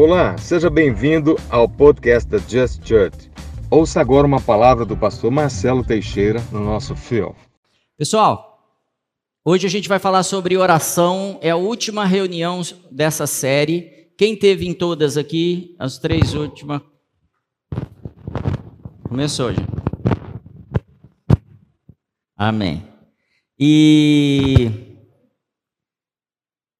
Olá, seja bem-vindo ao podcast da Just Church. Ouça agora uma palavra do pastor Marcelo Teixeira no nosso fio. Pessoal, hoje a gente vai falar sobre oração, é a última reunião dessa série. Quem teve em todas aqui, as três últimas? Começou, gente. Amém. E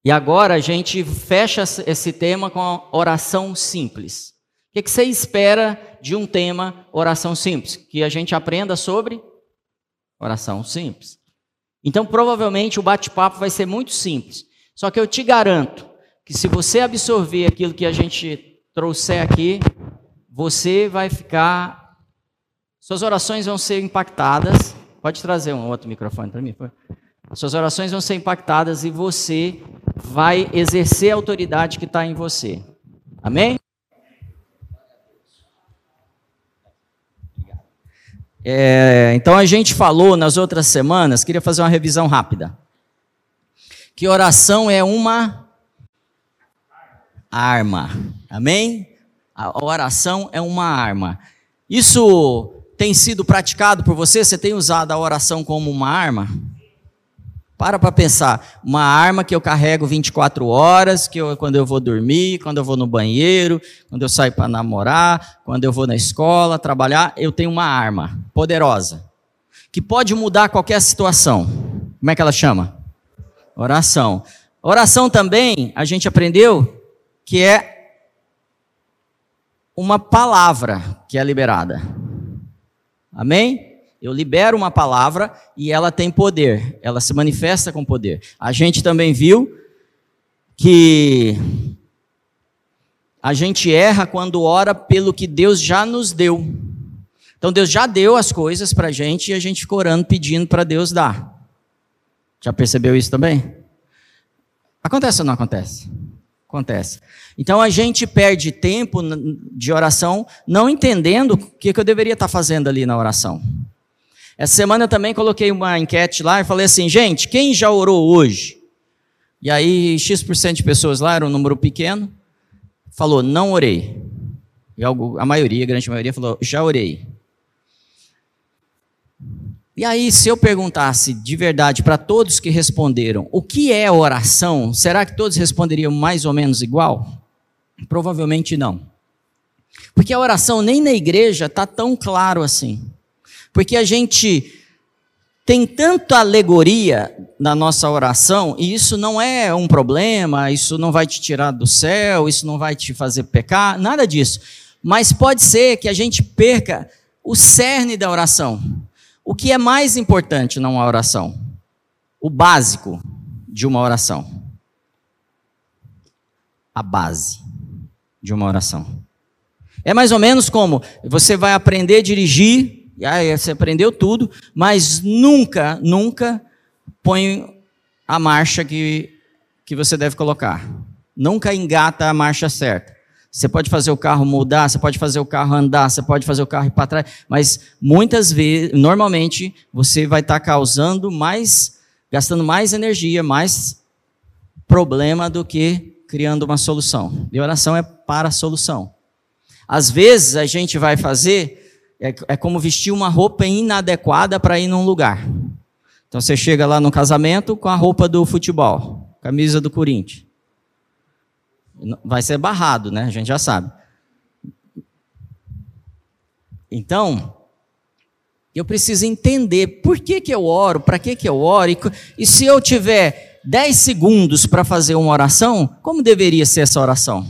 e agora a gente fecha esse tema com a oração simples. O que você espera de um tema oração simples? Que a gente aprenda sobre oração simples. Então, provavelmente o bate-papo vai ser muito simples. Só que eu te garanto que se você absorver aquilo que a gente trouxer aqui, você vai ficar. Suas orações vão ser impactadas. Pode trazer um outro microfone para mim? Suas orações vão ser impactadas e você vai exercer a autoridade que está em você. Amém? É, então a gente falou nas outras semanas, queria fazer uma revisão rápida. Que oração é uma arma. Amém? A oração é uma arma. Isso tem sido praticado por você? Você tem usado a oração como uma arma? Para para pensar, uma arma que eu carrego 24 horas, que eu, quando eu vou dormir, quando eu vou no banheiro, quando eu saio para namorar, quando eu vou na escola, trabalhar, eu tenho uma arma poderosa, que pode mudar qualquer situação. Como é que ela chama? Oração. Oração também, a gente aprendeu que é uma palavra que é liberada. Amém? Eu libero uma palavra e ela tem poder, ela se manifesta com poder. A gente também viu que a gente erra quando ora pelo que Deus já nos deu. Então Deus já deu as coisas para a gente e a gente fica orando pedindo para Deus dar. Já percebeu isso também? Acontece ou não acontece? Acontece. Então a gente perde tempo de oração não entendendo o que eu deveria estar fazendo ali na oração. Essa semana eu também coloquei uma enquete lá e falei assim, gente, quem já orou hoje? E aí, X% de pessoas lá, era um número pequeno, falou, não orei. E a maioria, a grande maioria, falou, já orei. E aí, se eu perguntasse de verdade para todos que responderam, o que é oração? Será que todos responderiam mais ou menos igual? Provavelmente não. Porque a oração nem na igreja está tão claro assim. Porque a gente tem tanta alegoria na nossa oração, e isso não é um problema, isso não vai te tirar do céu, isso não vai te fazer pecar, nada disso. Mas pode ser que a gente perca o cerne da oração. O que é mais importante numa oração? O básico de uma oração. A base de uma oração. É mais ou menos como você vai aprender a dirigir e aí você aprendeu tudo, mas nunca, nunca põe a marcha que, que você deve colocar. Nunca engata a marcha certa. Você pode fazer o carro mudar, você pode fazer o carro andar, você pode fazer o carro ir para trás, mas muitas vezes, normalmente, você vai estar tá causando mais, gastando mais energia, mais problema do que criando uma solução. E oração é para a solução. Às vezes a gente vai fazer é, é como vestir uma roupa inadequada para ir num lugar. Então você chega lá no casamento com a roupa do futebol, camisa do Corinthians. Vai ser barrado, né? A gente já sabe. Então, eu preciso entender por que, que eu oro, para que, que eu oro, e, e se eu tiver 10 segundos para fazer uma oração, como deveria ser essa oração?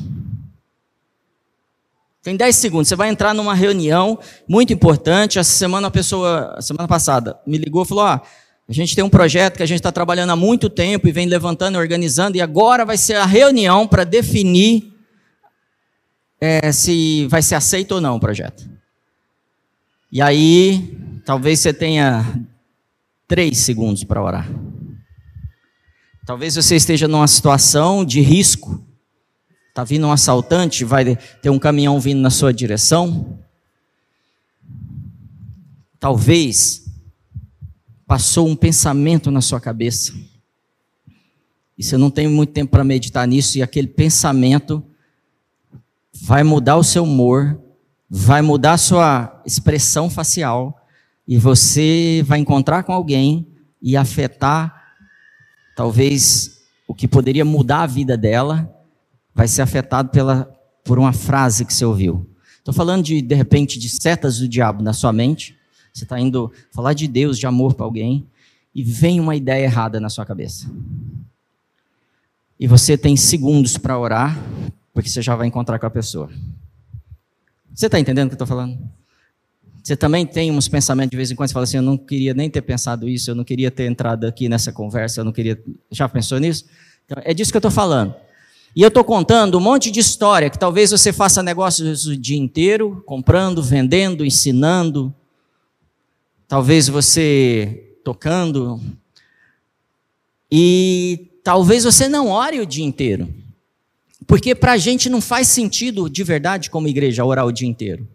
Tem 10 segundos. Você vai entrar numa reunião muito importante. Essa semana a pessoa, semana passada, me ligou e falou: ah, a gente tem um projeto que a gente está trabalhando há muito tempo e vem levantando e organizando, e agora vai ser a reunião para definir é, se vai ser aceito ou não o projeto. E aí, talvez você tenha três segundos para orar. Talvez você esteja numa situação de risco Está vindo um assaltante, vai ter um caminhão vindo na sua direção. Talvez passou um pensamento na sua cabeça. E você não tem muito tempo para meditar nisso, e aquele pensamento vai mudar o seu humor, vai mudar a sua expressão facial, e você vai encontrar com alguém e afetar, talvez, o que poderia mudar a vida dela, vai ser afetado pela, por uma frase que você ouviu. Estou falando de, de repente, de setas do diabo na sua mente. Você está indo falar de Deus, de amor para alguém, e vem uma ideia errada na sua cabeça. E você tem segundos para orar, porque você já vai encontrar com a pessoa. Você está entendendo o que eu estou falando? Você também tem uns pensamentos de vez em quando, você fala assim, eu não queria nem ter pensado isso, eu não queria ter entrado aqui nessa conversa, eu não queria... Já pensou nisso? Então, é disso que eu estou falando. E eu estou contando um monte de história, que talvez você faça negócios o dia inteiro, comprando, vendendo, ensinando, talvez você tocando, e talvez você não ore o dia inteiro. Porque para a gente não faz sentido de verdade, como igreja, orar o dia inteiro.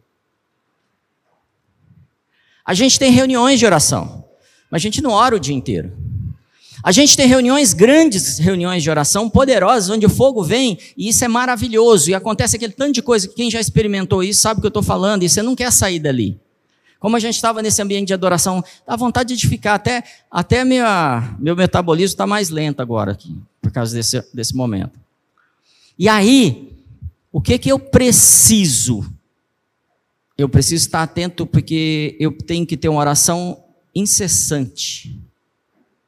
A gente tem reuniões de oração, mas a gente não ora o dia inteiro. A gente tem reuniões, grandes reuniões de oração, poderosas, onde o fogo vem, e isso é maravilhoso, e acontece aquele tanto de coisa que quem já experimentou isso sabe o que eu estou falando, e você não quer sair dali. Como a gente estava nesse ambiente de adoração, dá vontade de ficar. Até, até minha, meu metabolismo está mais lento agora, aqui, por causa desse, desse momento. E aí, o que, que eu preciso? Eu preciso estar atento porque eu tenho que ter uma oração incessante.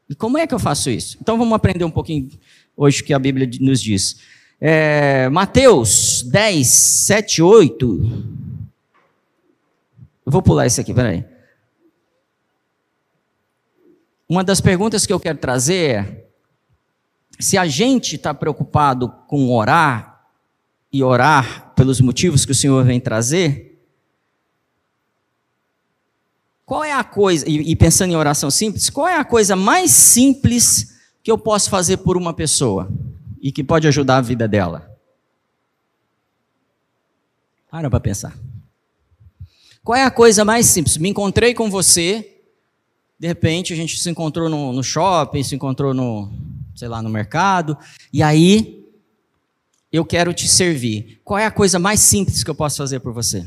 E como é que eu faço isso? Então vamos aprender um pouquinho hoje o que a Bíblia nos diz. É, Mateus 10, 7, 8. Eu vou pular isso aqui, peraí. Uma das perguntas que eu quero trazer é: se a gente está preocupado com orar e orar pelos motivos que o Senhor vem trazer, qual é a coisa, e, pensando em oração simples, qual é a coisa mais simples que eu posso fazer por uma pessoa e que pode ajudar a vida dela? Para para pensar. Qual é a coisa mais simples? Me encontrei com você, de repente a gente se encontrou no, no shopping, se encontrou no, sei lá, no mercado, e aí eu quero te servir. Qual é a coisa mais simples que eu posso fazer por você?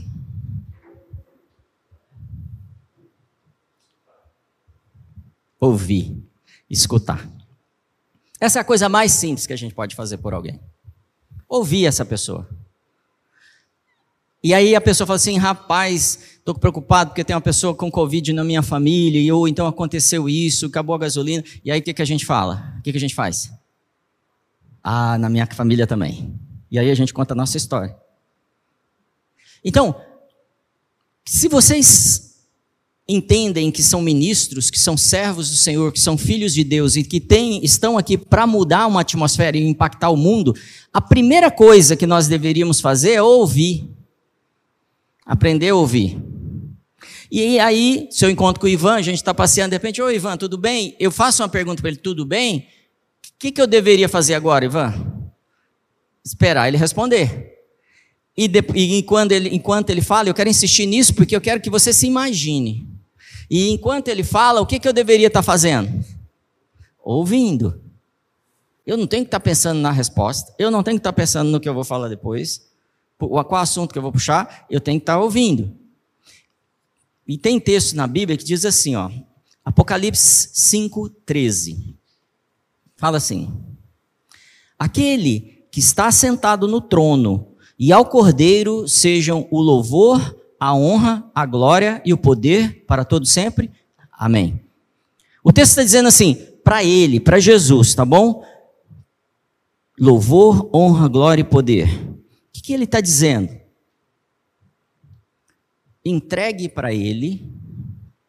Ouvir, escutar. Essa é a coisa mais simples que a gente pode fazer por alguém. Ouvir essa pessoa. E aí a pessoa fala assim, rapaz, estou preocupado porque tem uma pessoa com Covid na minha família, ou então aconteceu isso, acabou a gasolina. E aí o que, que a gente fala? O que, que a gente faz? Ah, na minha família também. E aí a gente conta a nossa história. Então, se vocês entendem que são ministros, que são servos do Senhor, que são filhos de Deus e que tem, estão aqui para mudar uma atmosfera e impactar o mundo, a primeira coisa que nós deveríamos fazer é ouvir. Aprender a ouvir. E aí, se eu encontro com o Ivan, a gente está passeando, de repente, ô Ivan, tudo bem? Eu faço uma pergunta para ele, tudo bem? O que, que eu deveria fazer agora, Ivan? Esperar ele responder. E, de, e enquanto, ele, enquanto ele fala, eu quero insistir nisso porque eu quero que você se imagine. E enquanto ele fala, o que, que eu deveria estar tá fazendo? Ouvindo. Eu não tenho que estar tá pensando na resposta, eu não tenho que estar tá pensando no que eu vou falar depois qual assunto que eu vou puxar, eu tenho que estar ouvindo. E tem texto na Bíblia que diz assim, ó, Apocalipse 5:13. Fala assim: Aquele que está sentado no trono e ao Cordeiro sejam o louvor, a honra, a glória e o poder para todo sempre. Amém. O texto está dizendo assim, para ele, para Jesus, tá bom? Louvor, honra, glória e poder que, que ele está dizendo? Entregue para ele,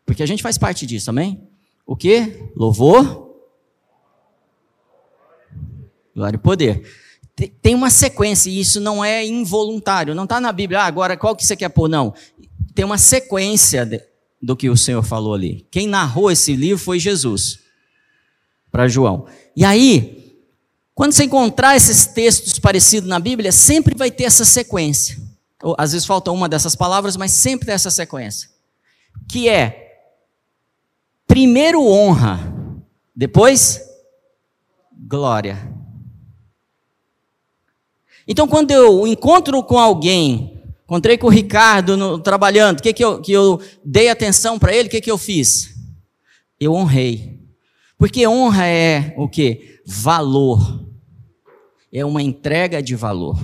porque a gente faz parte disso, amém? O que? Louvor, glória e poder. Tem uma sequência, e isso não é involuntário, não está na Bíblia, ah, agora qual que você quer pôr? Não. Tem uma sequência do que o Senhor falou ali. Quem narrou esse livro foi Jesus, para João. E aí, quando você encontrar esses textos parecidos na Bíblia, sempre vai ter essa sequência. Ou, às vezes falta uma dessas palavras, mas sempre tem essa sequência. Que é primeiro honra, depois glória. Então, quando eu encontro com alguém, encontrei com o Ricardo no, trabalhando, o que, que, eu, que eu dei atenção para ele, o que, que eu fiz? Eu honrei. Porque honra é o que? Valor. É uma entrega de valor.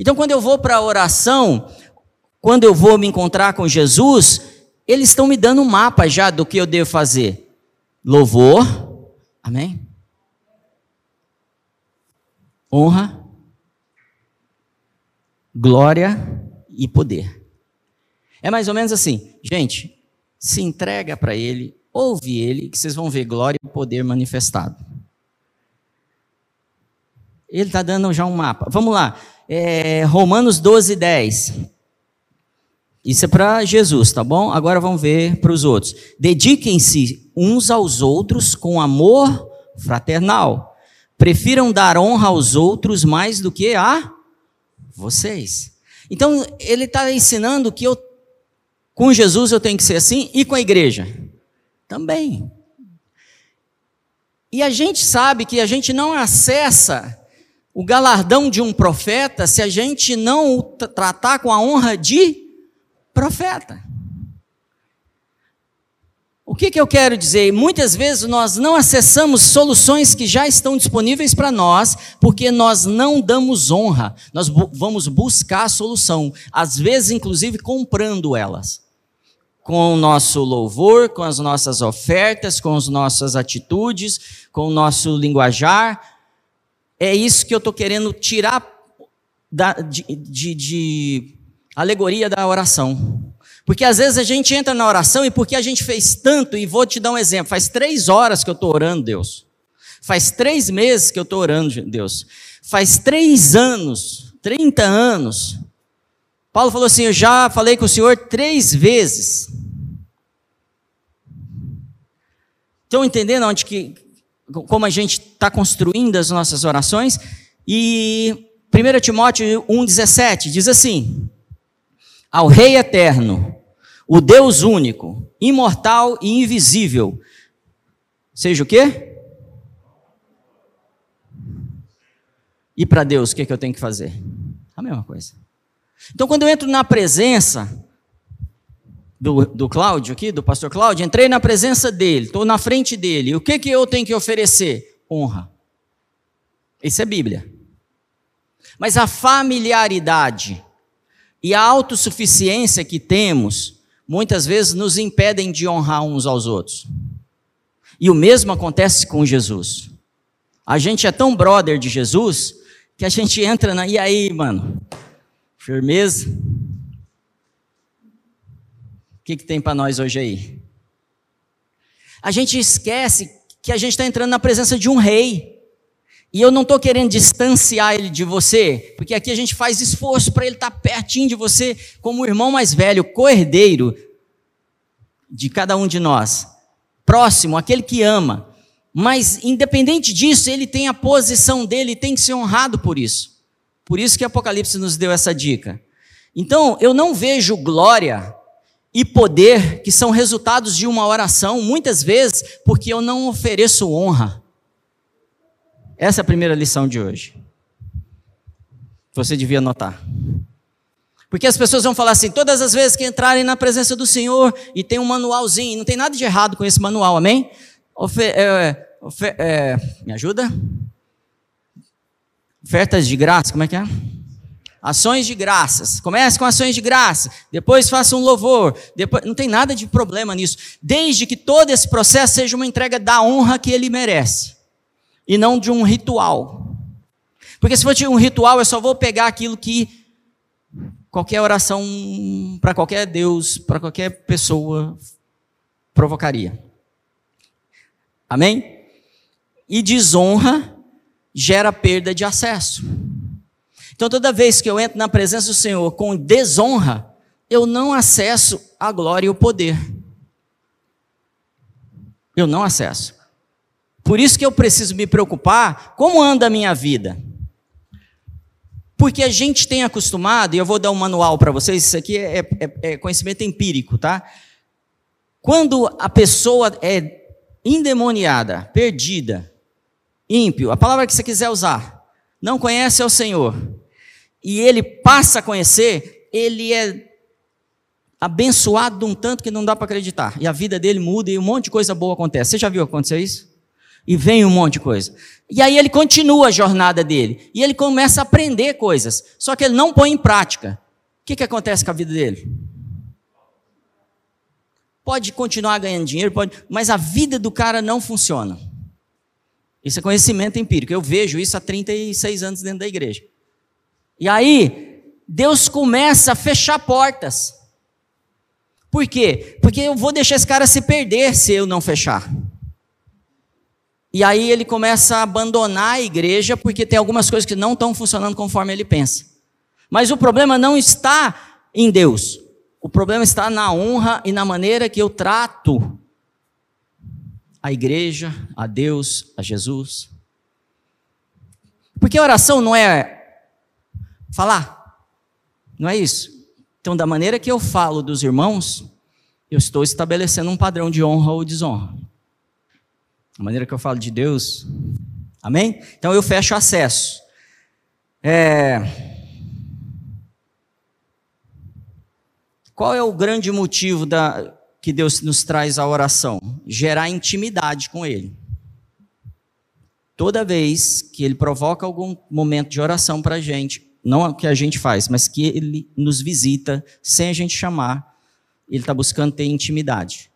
Então, quando eu vou para a oração, quando eu vou me encontrar com Jesus, eles estão me dando um mapa já do que eu devo fazer. Louvor, amém? Honra, glória e poder. É mais ou menos assim, gente, se entrega para ele, ouve ele, que vocês vão ver glória e poder manifestado. Ele está dando já um mapa. Vamos lá, é, Romanos 12, 10. Isso é para Jesus, tá bom? Agora vamos ver para os outros. Dediquem-se uns aos outros com amor fraternal. Prefiram dar honra aos outros mais do que a vocês. Então, ele está ensinando que eu, com Jesus eu tenho que ser assim e com a igreja também. E a gente sabe que a gente não acessa o galardão de um profeta se a gente não o tratar com a honra de profeta. O que, que eu quero dizer? Muitas vezes nós não acessamos soluções que já estão disponíveis para nós, porque nós não damos honra. Nós bu vamos buscar a solução, às vezes, inclusive, comprando elas. Com o nosso louvor, com as nossas ofertas, com as nossas atitudes, com o nosso linguajar. É isso que eu estou querendo tirar da, de, de, de alegoria da oração. Porque às vezes a gente entra na oração e porque a gente fez tanto, e vou te dar um exemplo: faz três horas que eu estou orando, Deus. Faz três meses que eu estou orando, Deus. Faz três anos, 30 anos. Paulo falou assim: Eu já falei com o Senhor três vezes. Estão entendendo onde que, como a gente está construindo as nossas orações? E 1 Timóteo 1,17 diz assim: ao Rei eterno, o Deus único, imortal e invisível. Seja o quê? E para Deus, o que, é que eu tenho que fazer? A mesma coisa. Então, quando eu entro na presença do, do Cláudio aqui, do pastor Cláudio, entrei na presença dele, estou na frente dele, o que, que eu tenho que oferecer? Honra. Isso é Bíblia. Mas a familiaridade, e a autossuficiência que temos, muitas vezes nos impedem de honrar uns aos outros. E o mesmo acontece com Jesus. A gente é tão brother de Jesus que a gente entra na. E aí, mano? Firmeza? O que, que tem para nós hoje aí? A gente esquece que a gente está entrando na presença de um rei. E eu não estou querendo distanciar ele de você, porque aqui a gente faz esforço para ele estar tá pertinho de você, como o irmão mais velho, co-herdeiro de cada um de nós, próximo, aquele que ama. Mas, independente disso, ele tem a posição dele e tem que ser honrado por isso. Por isso que Apocalipse nos deu essa dica. Então, eu não vejo glória e poder que são resultados de uma oração, muitas vezes, porque eu não ofereço honra. Essa é a primeira lição de hoje. Você devia anotar. Porque as pessoas vão falar assim, todas as vezes que entrarem na presença do Senhor e tem um manualzinho, não tem nada de errado com esse manual, amém? Ofe é, ofe é, me ajuda? Ofertas de graça, como é que é? Ações de graças. Comece com ações de graça, depois faça um louvor, depois não tem nada de problema nisso, desde que todo esse processo seja uma entrega da honra que ele merece e não de um ritual. Porque se for de um ritual, eu só vou pegar aquilo que qualquer oração para qualquer Deus, para qualquer pessoa provocaria. Amém? E desonra gera perda de acesso. Então, toda vez que eu entro na presença do Senhor com desonra, eu não acesso a glória e o poder. Eu não acesso. Por isso que eu preciso me preocupar como anda a minha vida. Porque a gente tem acostumado, e eu vou dar um manual para vocês, isso aqui é, é, é, conhecimento empírico, tá? Quando a pessoa é endemoniada, perdida, ímpio, a palavra que você quiser usar, não conhece ao Senhor e ele passa a conhecer, ele é abençoado de um tanto que não dá para acreditar. E a vida dele muda e um monte de coisa boa acontece. Você já viu acontecer isso? E vem um monte de coisa. E aí ele continua a jornada dele. E ele começa a aprender coisas. Só que ele não põe em prática. O que, que acontece com a vida dele? Pode continuar ganhando dinheiro, pode, mas a vida do cara não funciona. Isso é conhecimento empírico. Eu vejo isso há 36 anos dentro da igreja. E aí, Deus começa a fechar portas. Por quê? Porque eu vou deixar esse cara se perder se eu não fechar. E aí ele começa a abandonar a igreja porque tem algumas coisas que não estão funcionando conforme ele pensa. Mas o problema não está em Deus. O problema está na honra e na maneira que eu trato a igreja, a Deus, a Jesus. Porque a oração não é falar, não é isso. Então, da maneira que eu falo dos irmãos, eu estou estabelecendo um padrão de honra ou desonra. A maneira que eu falo de Deus, amém? Então eu fecho acesso. É... Qual é o grande motivo da, que Deus nos traz a oração? Gerar intimidade com Ele. Toda vez que Ele provoca algum momento de oração para a gente, não o que a gente faz, mas que Ele nos visita sem a gente chamar, Ele está buscando ter intimidade.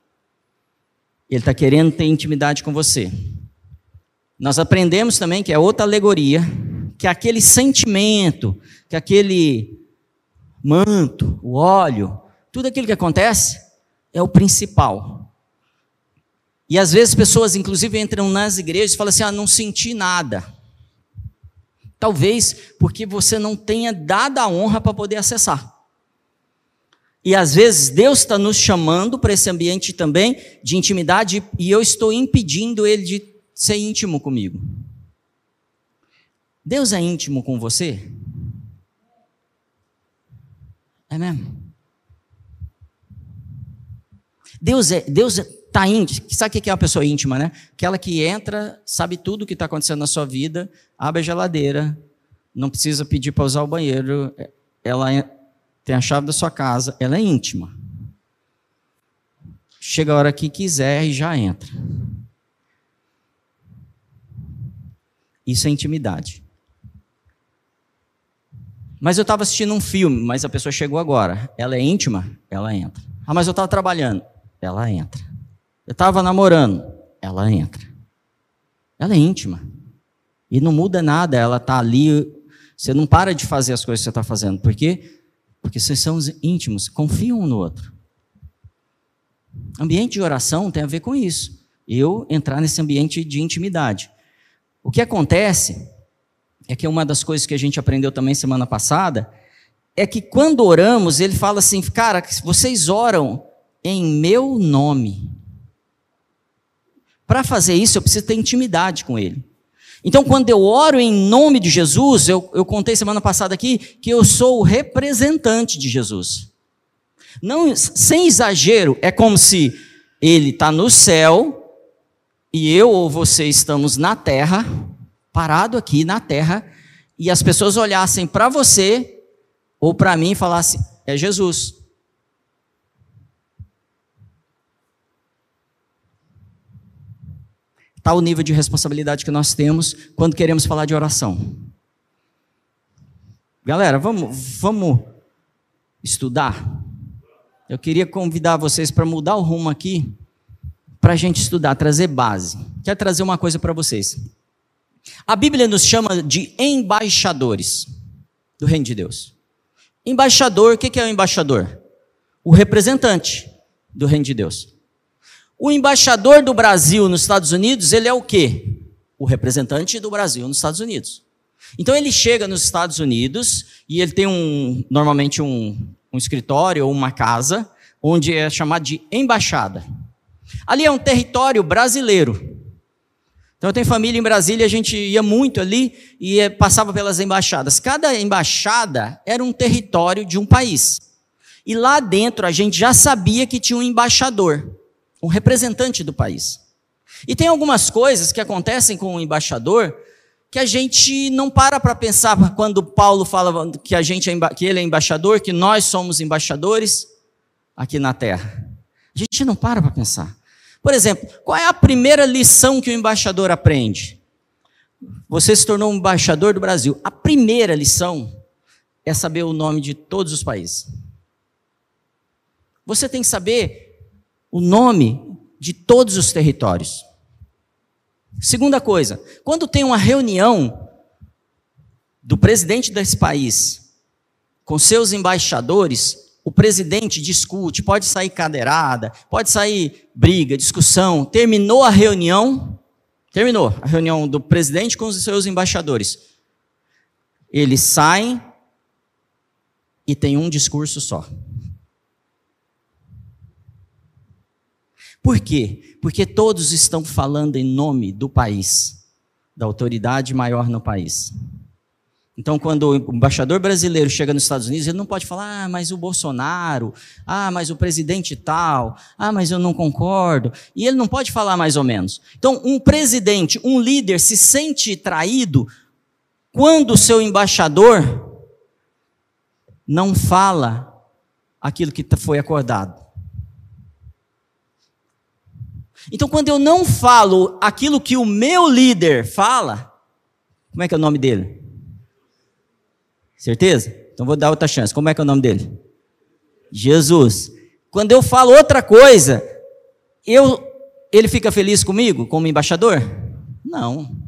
Ele está querendo ter intimidade com você. Nós aprendemos também que é outra alegoria, que aquele sentimento, que aquele manto, o óleo, tudo aquilo que acontece é o principal. E às vezes pessoas, inclusive, entram nas igrejas e falam assim: ah, não senti nada. Talvez porque você não tenha dado a honra para poder acessar. E às vezes Deus está nos chamando para esse ambiente também de intimidade e eu estou impedindo Ele de ser íntimo comigo. Deus é íntimo com você? É mesmo? Deus é, Deus está íntimo. Sabe o que é uma pessoa íntima, né? Aquela que entra, sabe tudo o que está acontecendo na sua vida, abre a geladeira, não precisa pedir para usar o banheiro, ela tem a chave da sua casa, ela é íntima. Chega a hora que quiser e já entra. Isso é intimidade. Mas eu estava assistindo um filme, mas a pessoa chegou agora. Ela é íntima? Ela entra. Ah, mas eu estava trabalhando ela entra. Eu estava namorando, ela entra. Ela é íntima. E não muda nada, ela está ali. Você não para de fazer as coisas que você está fazendo. Por quê? Porque vocês são íntimos, confiam um no outro. Ambiente de oração tem a ver com isso. Eu entrar nesse ambiente de intimidade. O que acontece é que uma das coisas que a gente aprendeu também semana passada é que quando oramos, ele fala assim, cara, vocês oram em meu nome. Para fazer isso, eu preciso ter intimidade com Ele. Então, quando eu oro em nome de Jesus, eu, eu contei semana passada aqui que eu sou o representante de Jesus. Não, sem exagero, é como se Ele está no céu e eu ou você estamos na terra, parado aqui na terra, e as pessoas olhassem para você ou para mim e falassem: é Jesus. Tal nível de responsabilidade que nós temos quando queremos falar de oração. Galera, vamos, vamos estudar? Eu queria convidar vocês para mudar o rumo aqui, para a gente estudar, trazer base. Quero trazer uma coisa para vocês. A Bíblia nos chama de embaixadores do Reino de Deus. Embaixador, o que é o embaixador? O representante do Reino de Deus. O embaixador do Brasil nos Estados Unidos, ele é o quê? O representante do Brasil nos Estados Unidos. Então ele chega nos Estados Unidos e ele tem um, normalmente um, um escritório ou uma casa, onde é chamado de embaixada. Ali é um território brasileiro. Então eu tenho família em Brasília, a gente ia muito ali e passava pelas embaixadas. Cada embaixada era um território de um país. E lá dentro a gente já sabia que tinha um embaixador um representante do país. E tem algumas coisas que acontecem com o embaixador que a gente não para para pensar quando Paulo fala que a gente é, que ele é embaixador, que nós somos embaixadores aqui na terra. A gente não para para pensar. Por exemplo, qual é a primeira lição que o embaixador aprende? Você se tornou um embaixador do Brasil. A primeira lição é saber o nome de todos os países. Você tem que saber o nome de todos os territórios. Segunda coisa, quando tem uma reunião do presidente desse país com seus embaixadores, o presidente discute, pode sair cadeirada, pode sair briga, discussão. Terminou a reunião, terminou a reunião do presidente com os seus embaixadores. Eles saem e tem um discurso só. Por quê? Porque todos estão falando em nome do país, da autoridade maior no país. Então, quando o embaixador brasileiro chega nos Estados Unidos, ele não pode falar, ah, mas o Bolsonaro, ah, mas o presidente tal, ah, mas eu não concordo. E ele não pode falar mais ou menos. Então, um presidente, um líder se sente traído quando o seu embaixador não fala aquilo que foi acordado. Então, quando eu não falo aquilo que o meu líder fala, como é que é o nome dele? Certeza? Então vou dar outra chance. Como é que é o nome dele? Jesus. Quando eu falo outra coisa, eu, ele fica feliz comigo como embaixador? Não.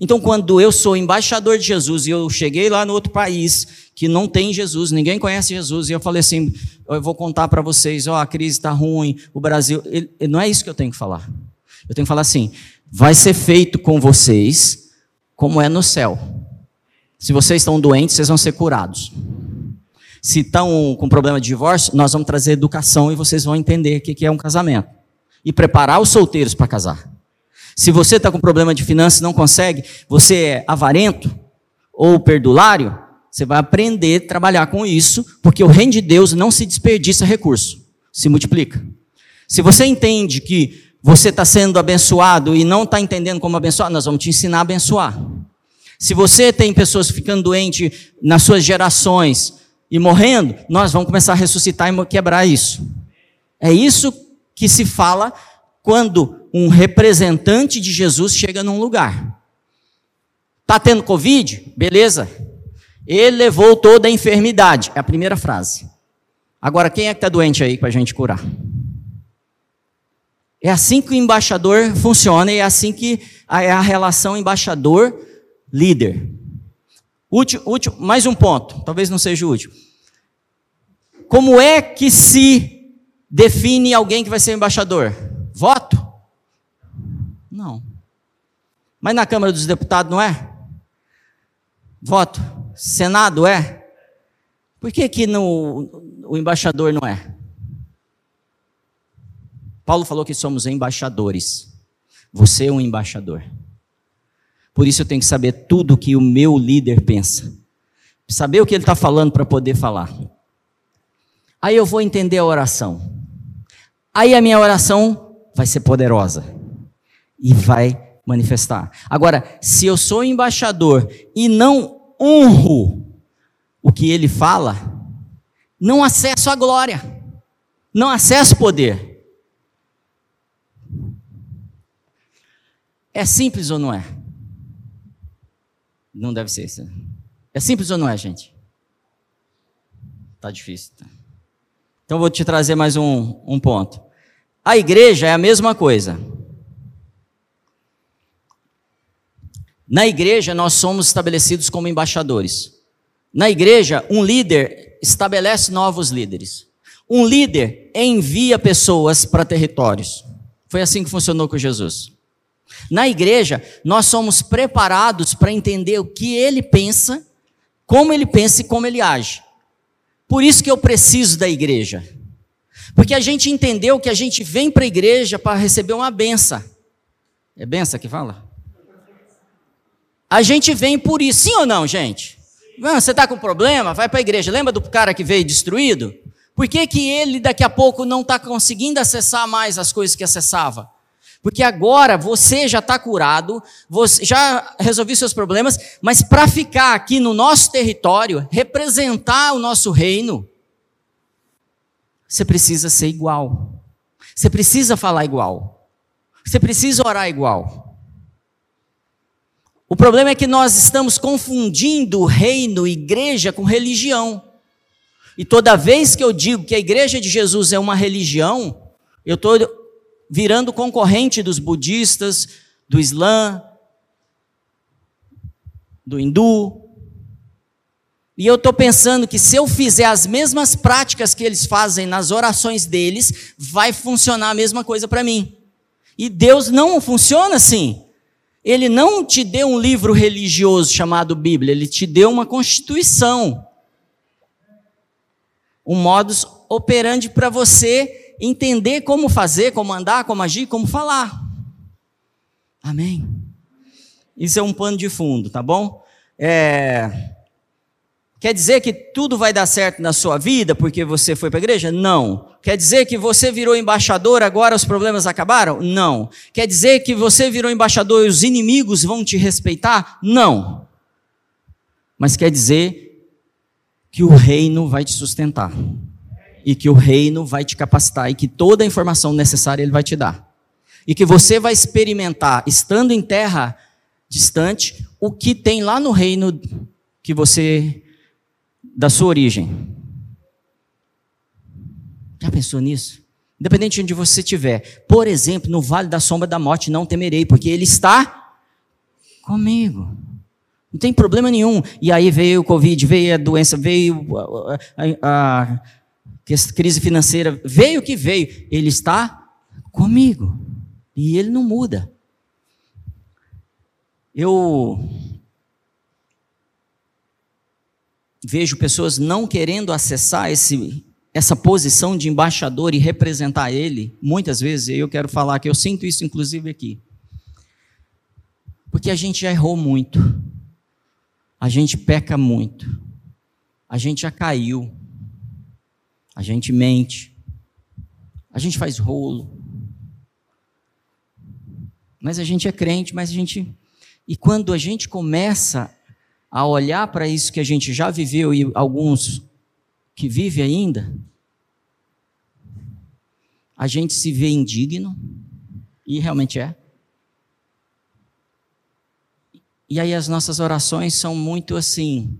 Então, quando eu sou embaixador de Jesus e eu cheguei lá no outro país que não tem Jesus, ninguém conhece Jesus, e eu falei assim: eu vou contar para vocês, ó, oh, a crise está ruim, o Brasil. Ele, não é isso que eu tenho que falar. Eu tenho que falar assim: vai ser feito com vocês como é no céu. Se vocês estão doentes, vocês vão ser curados. Se estão com problema de divórcio, nós vamos trazer educação e vocês vão entender o que é um casamento. E preparar os solteiros para casar. Se você está com problema de finanças e não consegue, você é avarento ou perdulário, você vai aprender a trabalhar com isso, porque o reino de Deus não se desperdiça recurso, se multiplica. Se você entende que você está sendo abençoado e não está entendendo como abençoar, nós vamos te ensinar a abençoar. Se você tem pessoas ficando doentes nas suas gerações e morrendo, nós vamos começar a ressuscitar e quebrar isso. É isso que se fala quando um representante de Jesus chega num lugar. Está tendo Covid? Beleza. Ele levou toda a enfermidade. É a primeira frase. Agora, quem é que está doente aí para a gente curar? É assim que o embaixador funciona e é assim que é a relação embaixador-líder. Útil, útil, mais um ponto, talvez não seja útil. Como é que se define alguém que vai ser embaixador? Voto? Não. Mas na Câmara dos Deputados não é? Voto. Senado é? Por que que no, o embaixador não é? Paulo falou que somos embaixadores. Você é um embaixador. Por isso eu tenho que saber tudo o que o meu líder pensa. Saber o que ele está falando para poder falar. Aí eu vou entender a oração. Aí a minha oração vai ser poderosa e vai manifestar. Agora, se eu sou embaixador e não honro o que ele fala, não acesso a glória, não acesso poder. É simples ou não é? Não deve ser. É simples ou não é, gente? Tá difícil. Tá? Então vou te trazer mais um, um ponto. A igreja é a mesma coisa. Na igreja, nós somos estabelecidos como embaixadores. Na igreja, um líder estabelece novos líderes. Um líder envia pessoas para territórios. Foi assim que funcionou com Jesus. Na igreja, nós somos preparados para entender o que ele pensa, como ele pensa e como ele age. Por isso que eu preciso da igreja. Porque a gente entendeu que a gente vem para a igreja para receber uma benção. É benção que fala? A gente vem por isso, sim ou não, gente? Você está com problema? Vai para a igreja. Lembra do cara que veio destruído? Por que, que ele daqui a pouco não está conseguindo acessar mais as coisas que acessava? Porque agora você já está curado, você já resolveu seus problemas, mas para ficar aqui no nosso território, representar o nosso reino, você precisa ser igual. Você precisa falar igual. Você precisa orar igual. O problema é que nós estamos confundindo reino, igreja com religião. E toda vez que eu digo que a igreja de Jesus é uma religião, eu estou virando concorrente dos budistas, do Islã, do hindu. E eu estou pensando que se eu fizer as mesmas práticas que eles fazem nas orações deles, vai funcionar a mesma coisa para mim. E Deus não funciona assim. Ele não te deu um livro religioso chamado Bíblia, ele te deu uma constituição. Um modus operandi para você entender como fazer, como andar, como agir, como falar. Amém? Isso é um pano de fundo, tá bom? É... Quer dizer que tudo vai dar certo na sua vida porque você foi para a igreja? Não. Quer dizer que você virou embaixador, agora os problemas acabaram? Não. Quer dizer que você virou embaixador e os inimigos vão te respeitar? Não. Mas quer dizer que o reino vai te sustentar e que o reino vai te capacitar e que toda a informação necessária ele vai te dar. E que você vai experimentar, estando em terra distante, o que tem lá no reino que você da sua origem. Já pensou nisso? Independente de onde você estiver. Por exemplo, no vale da sombra da morte não temerei, porque ele está comigo. Não tem problema nenhum. E aí veio o Covid, veio a doença, veio a, a, a crise financeira veio que veio, ele está comigo. E ele não muda. Eu vejo pessoas não querendo acessar esse, essa posição de embaixador e representar ele. Muitas vezes eu quero falar que eu sinto isso, inclusive, aqui. Porque a gente já errou muito. A gente peca muito. A gente já caiu a gente mente, a gente faz rolo. Mas a gente é crente, mas a gente. E quando a gente começa a olhar para isso que a gente já viveu e alguns que vivem ainda, a gente se vê indigno, e realmente é. E aí as nossas orações são muito assim,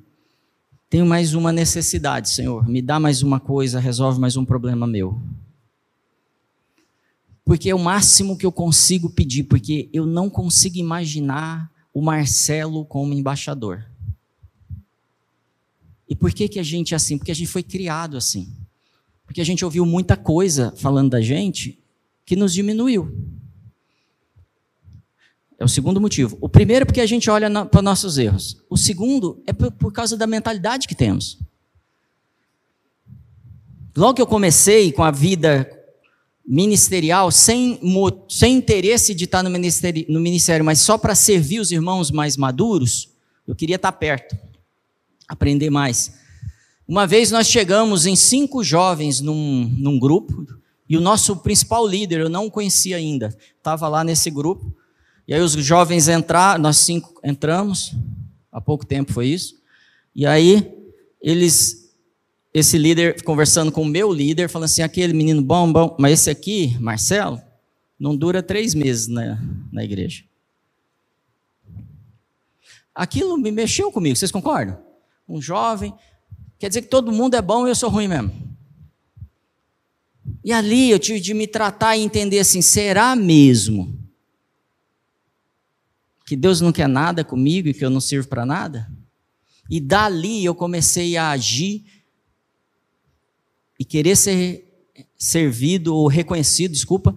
tenho mais uma necessidade, Senhor. Me dá mais uma coisa, resolve mais um problema meu. Porque é o máximo que eu consigo pedir, porque eu não consigo imaginar o Marcelo como embaixador. E por que, que a gente é assim? Porque a gente foi criado assim. Porque a gente ouviu muita coisa falando da gente que nos diminuiu. É o segundo motivo. O primeiro é porque a gente olha para nossos erros. O segundo é por, por causa da mentalidade que temos. Logo que eu comecei com a vida ministerial, sem, sem interesse de estar no ministério, no ministério mas só para servir os irmãos mais maduros, eu queria estar perto, aprender mais. Uma vez nós chegamos em cinco jovens num, num grupo, e o nosso principal líder, eu não conhecia ainda, estava lá nesse grupo. E aí os jovens entraram, nós cinco entramos, há pouco tempo foi isso. E aí eles, esse líder conversando com o meu líder, falando assim, aquele menino bom, bom, mas esse aqui, Marcelo, não dura três meses na, na igreja. Aquilo me mexeu comigo, vocês concordam? Um jovem, quer dizer que todo mundo é bom e eu sou ruim mesmo. E ali eu tive de me tratar e entender assim, será mesmo que Deus não quer nada comigo e que eu não sirvo para nada? E dali eu comecei a agir e querer ser servido ou reconhecido, desculpa,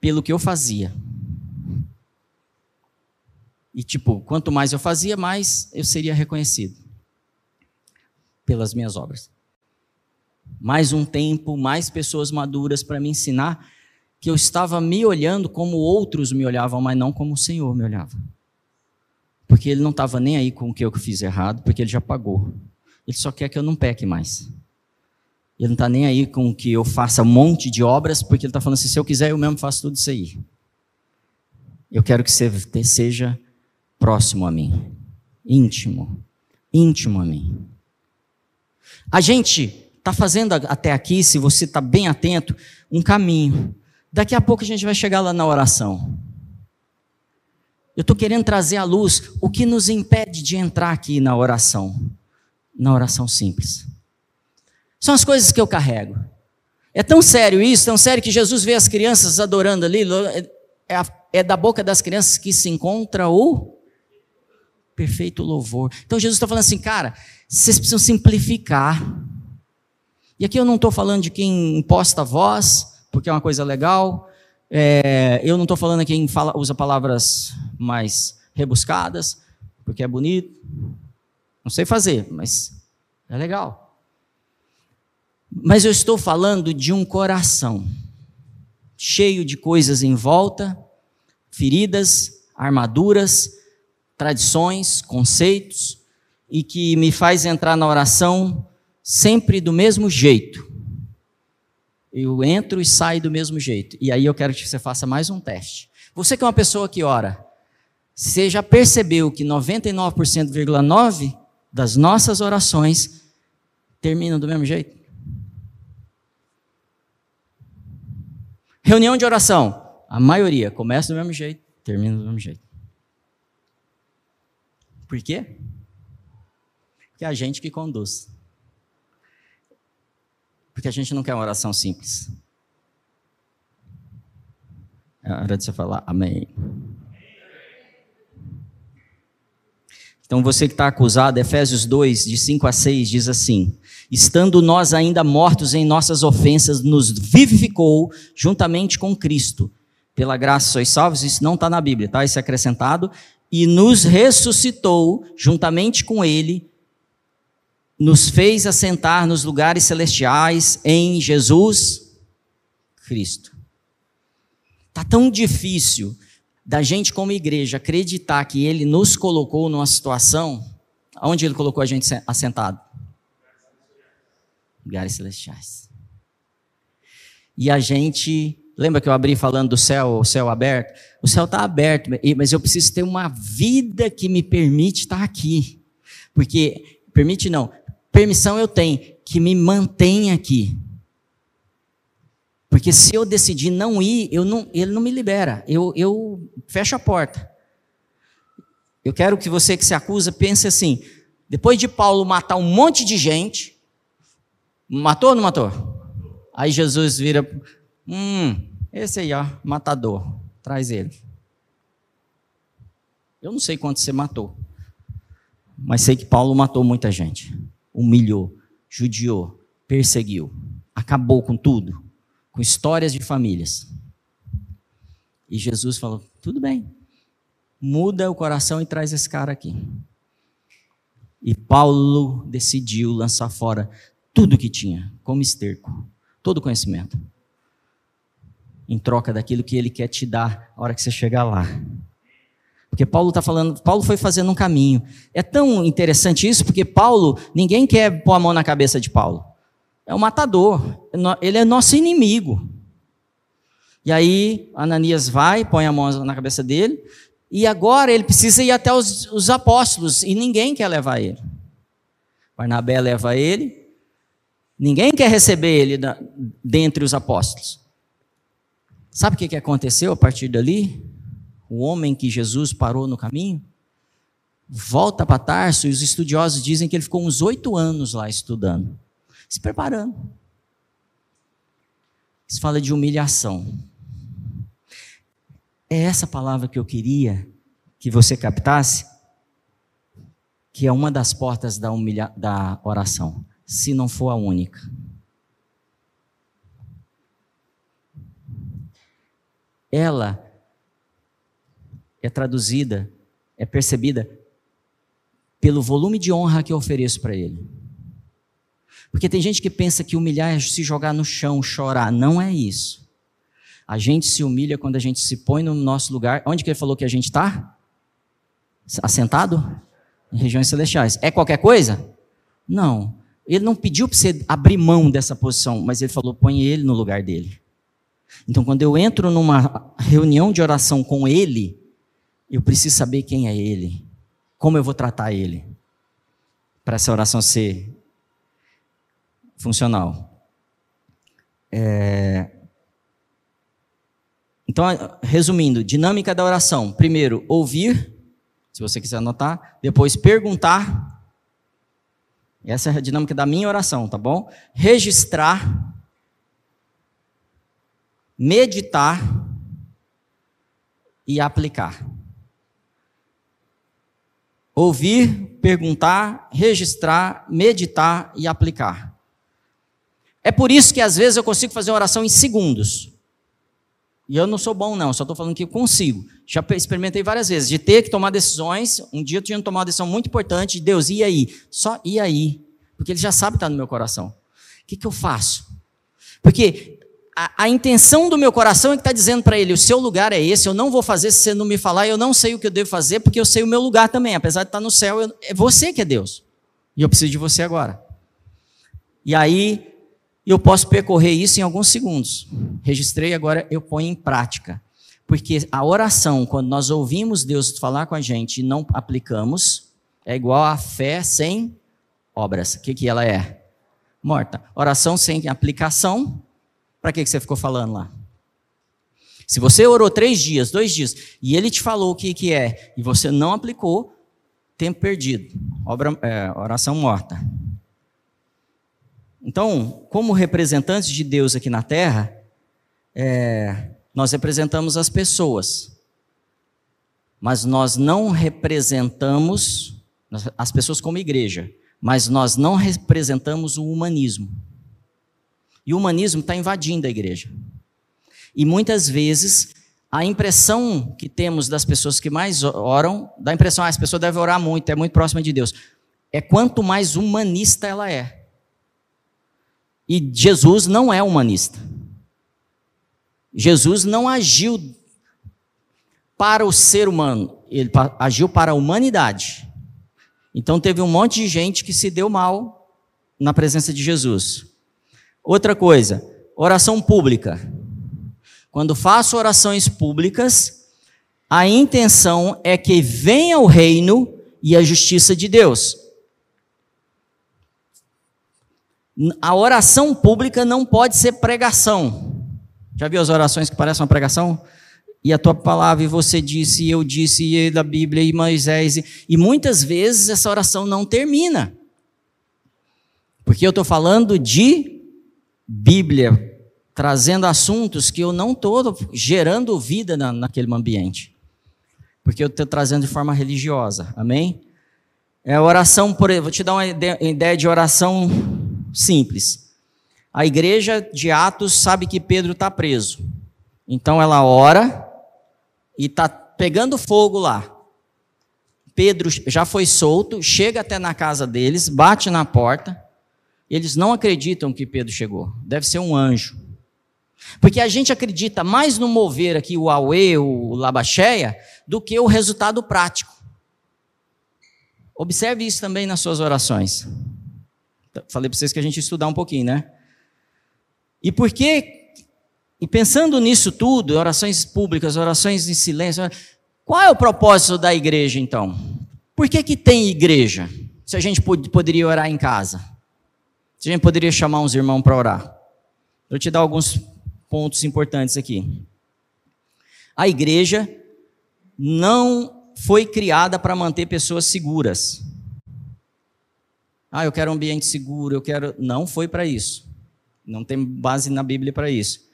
pelo que eu fazia. E tipo, quanto mais eu fazia, mais eu seria reconhecido pelas minhas obras. Mais um tempo, mais pessoas maduras para me ensinar que eu estava me olhando como outros me olhavam, mas não como o Senhor me olhava. Porque Ele não estava nem aí com o que eu fiz errado, porque Ele já pagou. Ele só quer que eu não peque mais. Ele não está nem aí com que eu faça um monte de obras, porque Ele está falando assim: se eu quiser, eu mesmo faço tudo isso aí. Eu quero que você seja próximo a mim, íntimo, íntimo a mim. A gente está fazendo até aqui, se você está bem atento, um caminho. Daqui a pouco a gente vai chegar lá na oração. Eu estou querendo trazer à luz o que nos impede de entrar aqui na oração, na oração simples. São as coisas que eu carrego. É tão sério isso, tão sério que Jesus vê as crianças adorando ali, é, a, é da boca das crianças que se encontra o perfeito louvor. Então Jesus está falando assim, cara, vocês precisam simplificar. E aqui eu não estou falando de quem imposta a voz, porque é uma coisa legal. É, eu não estou falando de quem fala, usa palavras mais rebuscadas, porque é bonito. Não sei fazer, mas é legal. Mas eu estou falando de um coração cheio de coisas em volta, feridas, armaduras, tradições, conceitos, e que me faz entrar na oração sempre do mesmo jeito. Eu entro e saio do mesmo jeito. E aí eu quero que você faça mais um teste. Você que é uma pessoa que ora, você já percebeu que 99,9% das nossas orações terminam do mesmo jeito? Reunião de oração, a maioria começa do mesmo jeito, termina do mesmo jeito. Por quê? Porque é a gente que conduz. Porque a gente não quer uma oração simples. É hora de você falar amém. Então você que está acusado, Efésios 2, de 5 a 6, diz assim: Estando nós ainda mortos em nossas ofensas, nos vivificou juntamente com Cristo. Pela graça sois salvos, isso não está na Bíblia, tá? Isso é acrescentado. E nos ressuscitou juntamente com Ele nos fez assentar nos lugares celestiais em Jesus Cristo. Tá tão difícil da gente como igreja acreditar que ele nos colocou numa situação onde ele colocou a gente assentado? Lugares celestiais. E a gente, lembra que eu abri falando do céu, o céu aberto? O céu está aberto, mas eu preciso ter uma vida que me permite estar aqui. Porque permite não, permissão eu tenho, que me mantenha aqui. Porque se eu decidir não ir, eu não, ele não me libera, eu, eu fecho a porta. Eu quero que você que se acusa pense assim: depois de Paulo matar um monte de gente, matou ou não matou? Aí Jesus vira, hum, esse aí, ó, matador, traz ele. Eu não sei quanto você matou, mas sei que Paulo matou muita gente humilhou, judiou, perseguiu, acabou com tudo, com histórias de famílias. E Jesus falou: tudo bem, muda o coração e traz esse cara aqui. E Paulo decidiu lançar fora tudo que tinha, como esterco, todo conhecimento, em troca daquilo que ele quer te dar a hora que você chegar lá. Porque Paulo está falando, Paulo foi fazendo um caminho. É tão interessante isso, porque Paulo, ninguém quer pôr a mão na cabeça de Paulo. É um matador, ele é nosso inimigo. E aí, Ananias vai, põe a mão na cabeça dele, e agora ele precisa ir até os, os apóstolos, e ninguém quer levar ele. Barnabé leva ele, ninguém quer receber ele da, dentre os apóstolos. Sabe o que, aconteceu a partir dali? o homem que Jesus parou no caminho, volta para Tarso e os estudiosos dizem que ele ficou uns oito anos lá estudando, se preparando. Isso fala de humilhação. É essa palavra que eu queria que você captasse, que é uma das portas da, da oração, se não for a única. Ela é traduzida, é percebida pelo volume de honra que eu ofereço para ele. Porque tem gente que pensa que humilhar é se jogar no chão, chorar. Não é isso. A gente se humilha quando a gente se põe no nosso lugar. Onde que ele falou que a gente está? Assentado? Em regiões celestiais. É qualquer coisa? Não. Ele não pediu para você abrir mão dessa posição, mas ele falou: põe ele no lugar dele. Então, quando eu entro numa reunião de oração com ele, eu preciso saber quem é Ele, como eu vou tratar Ele, para essa oração ser funcional. É... Então, resumindo, dinâmica da oração: primeiro, ouvir, se você quiser anotar, depois, perguntar. Essa é a dinâmica da minha oração, tá bom? Registrar, meditar e aplicar. Ouvir, perguntar, registrar, meditar e aplicar. É por isso que às vezes eu consigo fazer oração em segundos. E eu não sou bom, não, só estou falando que eu consigo. Já experimentei várias vezes, de ter que tomar decisões. Um dia eu tinha que tomar uma decisão muito importante, de Deus, e aí? Só e aí? Porque Ele já sabe que está no meu coração. O que, que eu faço? Porque a, a, intenção do meu coração é que está dizendo para ele: o seu lugar é esse, eu não vou fazer se você não me falar, eu não sei o que eu devo fazer, porque eu sei o meu lugar também. Apesar de estar tá no céu, eu, é você que é Deus. E eu preciso de você agora. E aí, eu posso percorrer isso em alguns segundos. Registrei, agora eu ponho em prática. Porque a oração, quando nós ouvimos Deus falar com a gente e não aplicamos, é igual a fé sem obras. O que, que ela é? Morta. Oração sem aplicação para que, que você ficou falando lá? Se você orou três dias, dois dias, e ele te falou o que, que é, e você não aplicou, tempo perdido, obra, é, oração morta. Então, como representantes de Deus aqui na terra, é, nós representamos as pessoas, mas nós não representamos as pessoas como igreja, mas nós não representamos o humanismo. E o humanismo está invadindo a igreja. E muitas vezes a impressão que temos das pessoas que mais oram, dá a impressão, ah, essa pessoa deve orar muito, é muito próxima de Deus. É quanto mais humanista ela é. E Jesus não é humanista. Jesus não agiu para o ser humano, ele agiu para a humanidade. Então teve um monte de gente que se deu mal na presença de Jesus. Outra coisa, oração pública. Quando faço orações públicas, a intenção é que venha o reino e a justiça de Deus. A oração pública não pode ser pregação. Já viu as orações que parecem uma pregação? E a tua palavra, e você disse, e eu disse, e da Bíblia, e Moisés. E, e muitas vezes essa oração não termina. Porque eu estou falando de Bíblia trazendo assuntos que eu não estou gerando vida na, naquele ambiente. Porque eu estou trazendo de forma religiosa. Amém? É oração, por, vou te dar uma ideia de oração simples. A igreja de Atos sabe que Pedro está preso. Então ela ora e está pegando fogo lá. Pedro já foi solto, chega até na casa deles, bate na porta. Eles não acreditam que Pedro chegou. Deve ser um anjo. Porque a gente acredita mais no mover aqui, o Aue, o Labacheia, do que o resultado prático. Observe isso também nas suas orações. Falei para vocês que a gente ia estudar um pouquinho, né? E por que, e pensando nisso tudo, orações públicas, orações em silêncio, qual é o propósito da igreja então? Por que, que tem igreja? Se a gente poderia orar em casa? A gente poderia chamar uns irmãos para orar. Vou te dar alguns pontos importantes aqui. A igreja não foi criada para manter pessoas seguras. Ah, eu quero um ambiente seguro, eu quero. Não foi para isso. Não tem base na Bíblia para isso.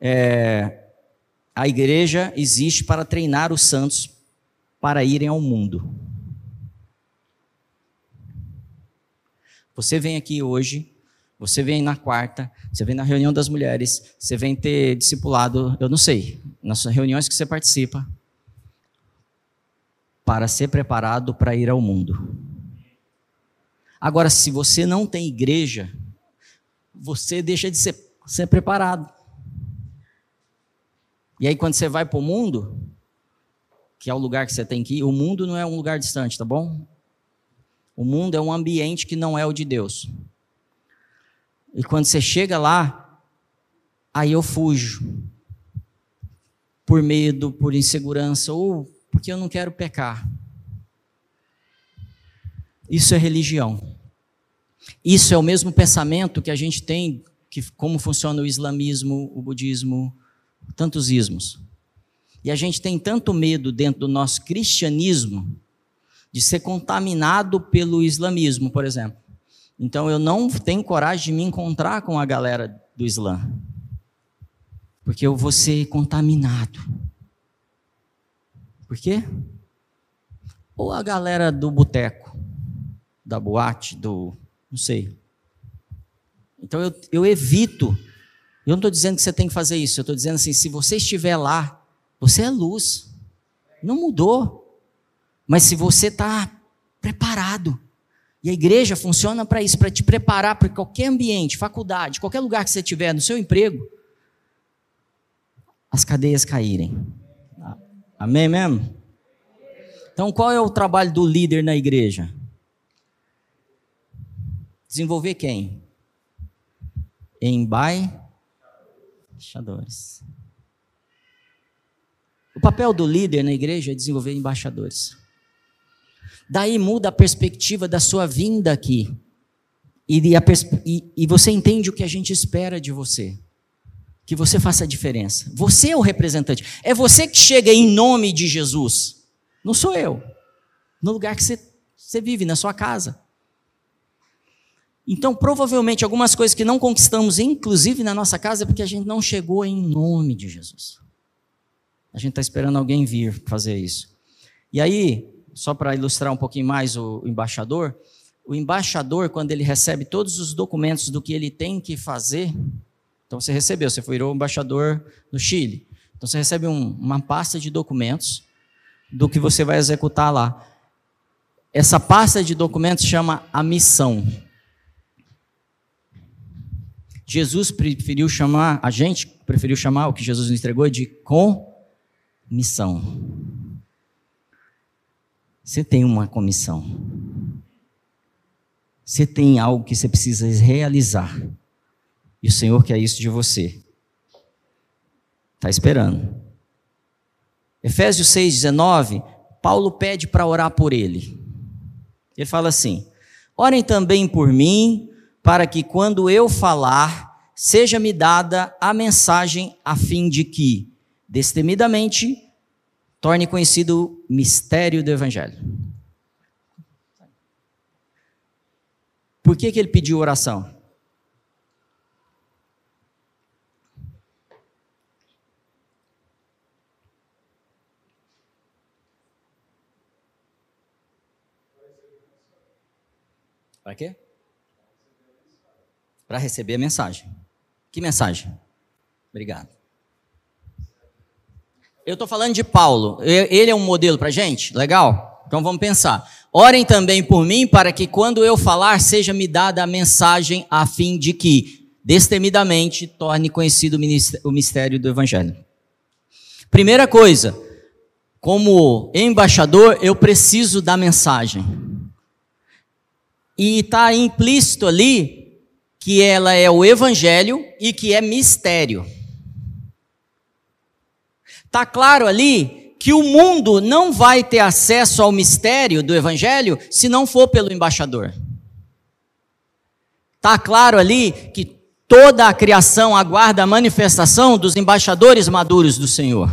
É... A igreja existe para treinar os santos para irem ao mundo. Você vem aqui hoje, você vem na quarta, você vem na reunião das mulheres, você vem ter discipulado, eu não sei, nas reuniões que você participa, para ser preparado para ir ao mundo. Agora, se você não tem igreja, você deixa de ser, ser preparado. E aí, quando você vai para o mundo, que é o lugar que você tem que ir, o mundo não é um lugar distante, tá bom? O mundo é um ambiente que não é o de Deus. E quando você chega lá, aí eu fujo. Por medo, por insegurança ou porque eu não quero pecar. Isso é religião. Isso é o mesmo pensamento que a gente tem que como funciona o islamismo, o budismo, tantos ismos. E a gente tem tanto medo dentro do nosso cristianismo de ser contaminado pelo islamismo, por exemplo. Então eu não tenho coragem de me encontrar com a galera do Islã. Porque eu vou ser contaminado. Por quê? Ou a galera do boteco, da boate, do. não sei. Então eu, eu evito. Eu não estou dizendo que você tem que fazer isso. Eu estou dizendo assim: se você estiver lá, você é luz. Não mudou. Mas se você está preparado, e a igreja funciona para isso, para te preparar para qualquer ambiente, faculdade, qualquer lugar que você tiver, no seu emprego, as cadeias caírem. Amém mesmo? Então, qual é o trabalho do líder na igreja? Desenvolver quem? Embaixadores. O papel do líder na igreja é desenvolver embaixadores. Daí muda a perspectiva da sua vinda aqui. E, e, e, você entende o que a gente espera de você. Que você faça a diferença. Você é o representante. É você que chega em nome de Jesus. Não sou eu. No lugar que você, você vive, na sua casa. Então, provavelmente, algumas coisas que não conquistamos, inclusive na nossa casa, é porque a gente não chegou em nome de Jesus. A gente está esperando alguém vir fazer isso. E aí, só para ilustrar um pouquinho mais o, embaixador, o embaixador, quando ele recebe todos os documentos do que ele tem que fazer, então você recebeu, você virou embaixador no Chile. Então você recebe um, uma pasta de documentos do que você vai executar lá. Essa pasta de documentos chama a missão. Jesus preferiu chamar, a gente preferiu chamar o que Jesus nos entregou de comissão. Você tem uma comissão. Você tem algo que você precisa realizar. E o Senhor quer isso de você. Está esperando. Efésios 6,19, Paulo pede para orar por ele. Ele fala assim: Orem também por mim, para que quando eu falar, seja-me dada a mensagem a fim de que, destemidamente, torne conhecido o mistério do Evangelho. Por que, que ele pediu oração? Para quê? Para receber a mensagem. Que mensagem? Obrigado. Eu estou falando de Paulo. Ele é um modelo para gente? Legal? Então vamos pensar. Orem também por mim, para que quando eu falar, seja me dada a mensagem, a fim de que, destemidamente, torne conhecido o mistério do Evangelho. Primeira coisa, como embaixador, eu preciso da mensagem. E está implícito ali que ela é o Evangelho e que é mistério. Está claro ali que o mundo não vai ter acesso ao mistério do Evangelho se não for pelo embaixador. Está claro ali que toda a criação aguarda a manifestação dos embaixadores maduros do Senhor.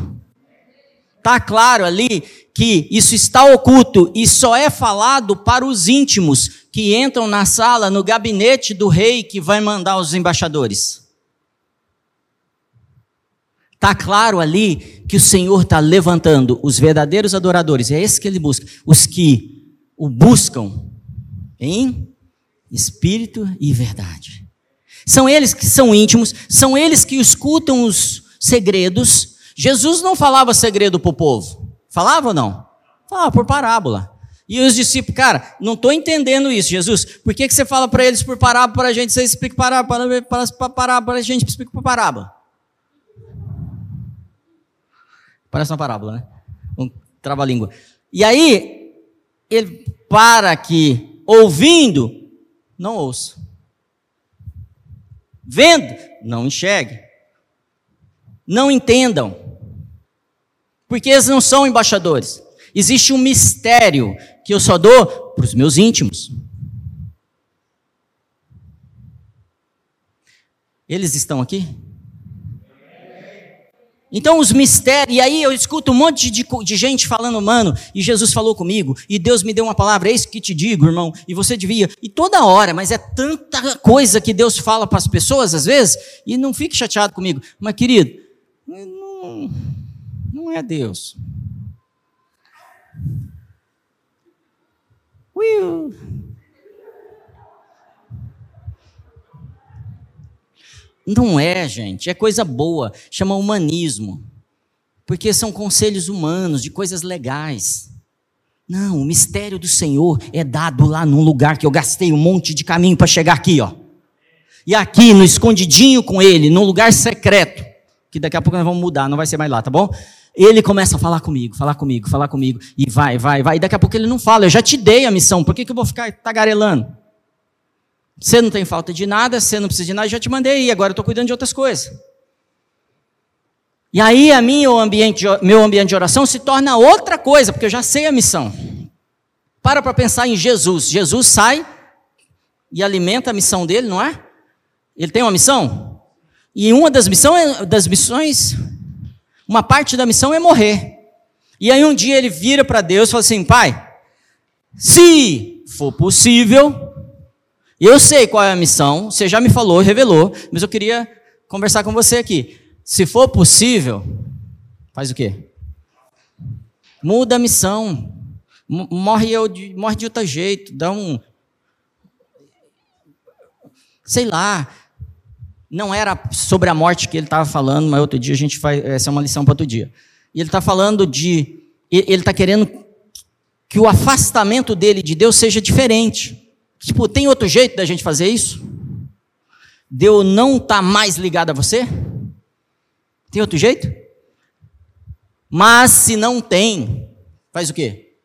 Está claro ali que isso está oculto e só é falado para os íntimos que entram na sala, no gabinete do rei que vai mandar os embaixadores. Está claro ali que o Senhor está levantando os verdadeiros adoradores, é esse que ele busca, os que o buscam em espírito e verdade. São eles que são íntimos, são eles que escutam os segredos. Jesus não falava segredo para o povo, falava ou não? Falava por parábola. E os discípulos, cara, não estou entendendo isso, Jesus. Por que, que você fala para eles por parábola para a gente? Você explica parábola para, a gente, explica parábola. Parece uma parábola, né? Um trava-língua. E aí, ele para que, ouvindo, não ouça. Vendo, não enxergue. Não entendam. Porque eles não são embaixadores. Existe um mistério que eu só dou para os meus íntimos. Eles estão aqui? Então, os mistérios, e aí eu escuto um monte de, de, gente falando, mano, e Jesus falou comigo, e Deus me deu uma palavra, é isso que te digo, irmão, e você devia, e toda hora, mas é tanta coisa que Deus fala para as pessoas, às vezes, e não fique chateado comigo, mas querido, não, não é Deus. Will. Não é, gente, é coisa boa, chama humanismo. Porque são conselhos humanos, de coisas legais. Não, o mistério do Senhor é dado lá num lugar que eu gastei um monte de caminho para chegar aqui, ó. E aqui, no escondidinho com ele, num lugar secreto, que daqui a pouco nós vamos mudar, não vai ser mais lá, tá bom? Ele começa a falar comigo, falar comigo, falar comigo, e vai, vai, vai. E daqui a pouco ele não fala, eu já te dei a missão, por que, que eu vou ficar tagarelando? Você não tem falta de nada, você não precisa de nada, já te mandei, e agora eu estou cuidando de outras coisas. E aí a minha, o ambiente, meu ambiente de oração se torna outra coisa, porque eu já sei a missão. Para para pensar em Jesus. Jesus sai e alimenta a missão dele, não é? Ele tem uma missão? E uma das missões, das missões, uma parte da missão é morrer. E aí um dia ele vira para Deus e fala assim: Pai, se for possível, eu sei qual é a missão, você já me falou, revelou, mas eu queria conversar com você aqui. Se for possível, faz o quê? Muda a missão. Morre, eu de, morre de outro jeito, dá um. Sei lá. Não era sobre a morte que ele estava falando, mas outro dia a gente faz. Essa é uma lição para outro dia. E ele está falando de. Ele está querendo que o afastamento dele de Deus seja diferente. Tipo, tem outro jeito da gente fazer isso? Deus não está mais ligado a você? Tem outro jeito? Mas se não tem, faz o quê?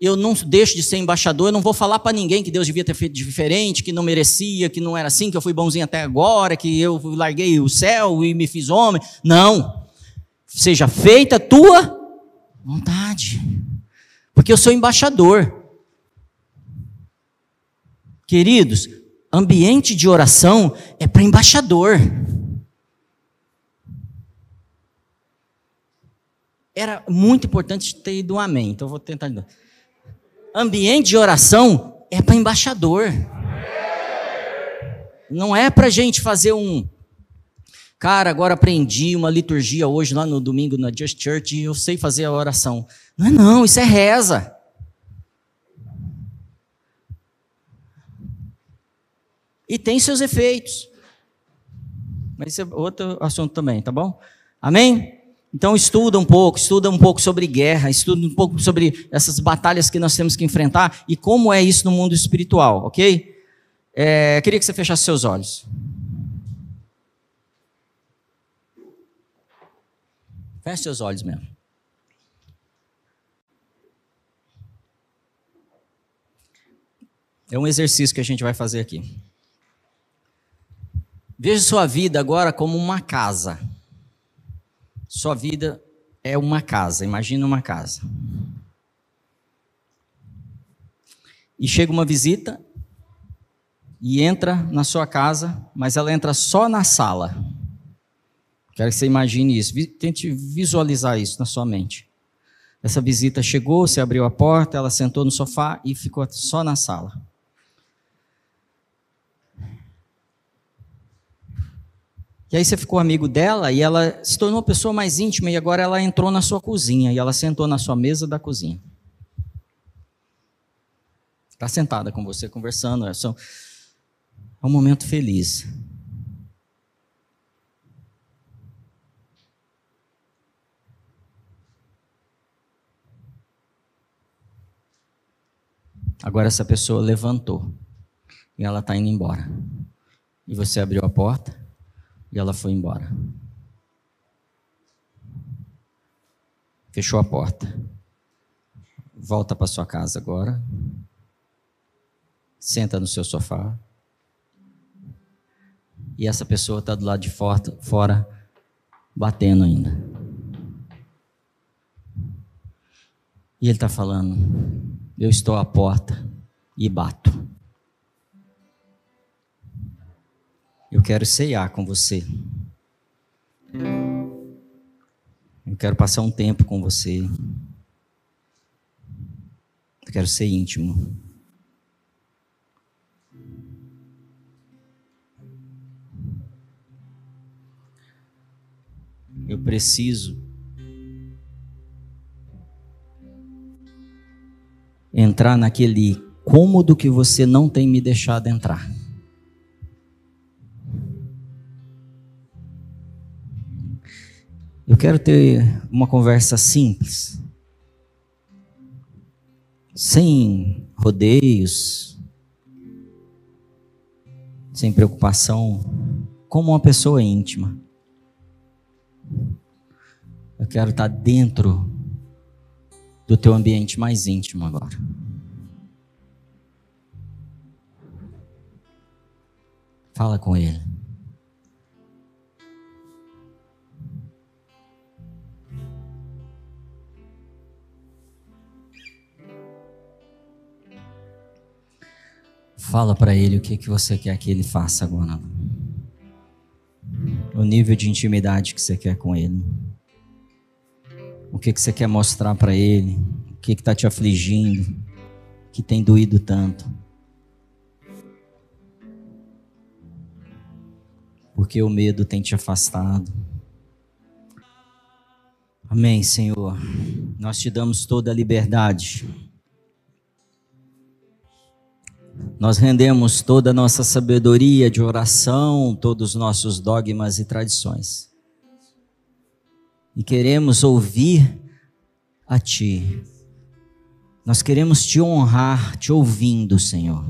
Eu não deixo de ser embaixador, eu não vou falar para ninguém que Deus devia ter feito diferente, que não merecia, que não era assim, que eu fui bonzinho até agora, que eu larguei o céu e me fiz homem. Não. Seja feita a tua vontade. Porque eu sou embaixador. Queridos, ambiente de oração é para embaixador. Era muito importante ter ido um amém, então vou tentar. Ambiente de oração é para embaixador. Não é para gente fazer um. Cara, agora aprendi uma liturgia hoje lá no domingo na Just Church e eu sei fazer a oração. Não é não, isso é reza. E tem seus efeitos. Mas isso é outro assunto também, tá bom? Amém? Então estuda um pouco, estuda um pouco sobre guerra, estuda um pouco sobre essas batalhas que nós temos que enfrentar e como é isso no mundo espiritual, ok? É, queria que você fechasse seus olhos. Feche seus olhos mesmo. É um exercício que a gente vai fazer aqui. Veja sua vida agora como uma casa. Sua vida é uma casa, imagina uma casa. E chega uma visita e entra na sua casa, mas ela entra só na sala. Quero que você imagine isso, tente visualizar isso na sua mente. Essa visita chegou, você abriu a porta, ela sentou no sofá e ficou só na sala. E aí você ficou amigo dela e ela se tornou uma pessoa mais íntima e agora ela entrou na sua cozinha e ela sentou na sua mesa da cozinha. Está sentada com você conversando, é, só, é um momento feliz. Agora essa pessoa levantou e ela está indo embora. E você abriu a porta e ela foi embora. Fechou a porta. Volta para sua casa agora. Senta no seu sofá. E essa pessoa está do lado de fora, fora, batendo ainda. E ele está falando: Eu estou à porta e bato. Eu quero ceiar com você. Eu quero passar um tempo com você. Eu quero ser íntimo. Eu preciso entrar naquele cômodo que você não tem me deixado entrar. Eu quero ter uma conversa simples, sem rodeios, sem preocupação, como uma pessoa íntima. Eu quero estar dentro do teu ambiente mais íntimo agora. Fala com ele. Fala para ele o que, que você quer que ele faça agora. O nível de intimidade que você quer com ele. O que, que você quer mostrar para ele? O que está te afligindo? Que tem doído tanto? Porque o medo tem te afastado. Amém, Senhor. Nós te damos toda a liberdade nós rendemos toda a nossa sabedoria de oração, todos os nossos dogmas e tradições. E queremos ouvir a Ti. Nós queremos te honrar, te ouvindo, Senhor.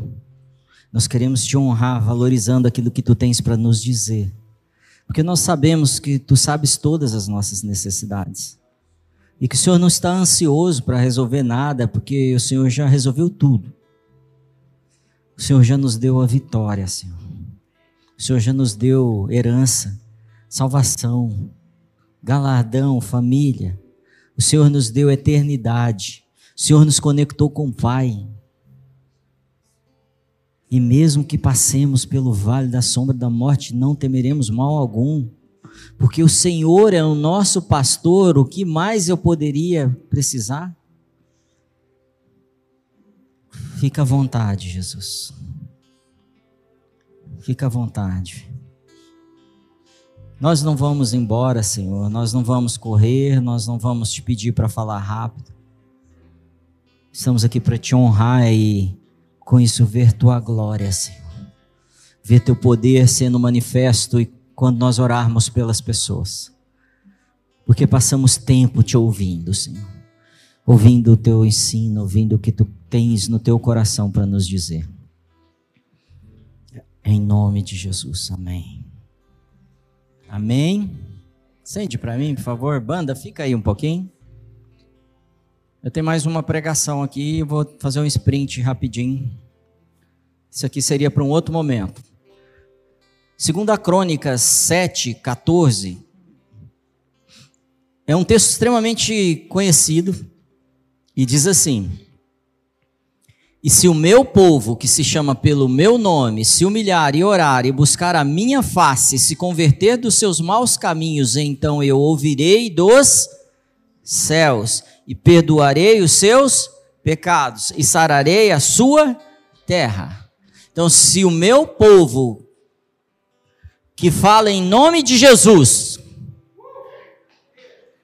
Nós queremos te honrar, valorizando aquilo que Tu tens para nos dizer. Porque nós sabemos que Tu sabes todas as nossas necessidades. E que o Senhor não está ansioso para resolver nada, porque o Senhor já resolveu tudo. O Senhor já nos deu a vitória, Senhor. O Senhor já nos deu herança, salvação, galardão, família. O Senhor nos deu eternidade. O Senhor nos conectou com o Pai. E mesmo que passemos pelo vale da sombra da morte, não temeremos mal algum, porque o Senhor é o nosso pastor. O que mais eu poderia precisar? Fica à vontade, Jesus. Fica à vontade. Nós não vamos embora, Senhor. Nós não vamos correr. Nós não vamos te pedir para falar rápido. Estamos aqui para te honrar e com isso ver tua glória, Senhor. Ver teu poder sendo manifesto e quando nós orarmos pelas pessoas. Porque passamos tempo te ouvindo, Senhor ouvindo o teu ensino, ouvindo o que tu tens no teu coração para nos dizer. Em nome de Jesus, amém. Amém. Sente para mim, por favor, banda, fica aí um pouquinho. Eu tenho mais uma pregação aqui, eu vou fazer um sprint rapidinho. Isso aqui seria para um outro momento. Segunda Crônicas 7, 14. É um texto extremamente conhecido e diz assim: E se o meu povo, que se chama pelo meu nome, se humilhar e orar e buscar a minha face, se converter dos seus maus caminhos, então eu ouvirei dos céus e perdoarei os seus pecados e sararei a sua terra. Então, se o meu povo, que fala em nome de Jesus,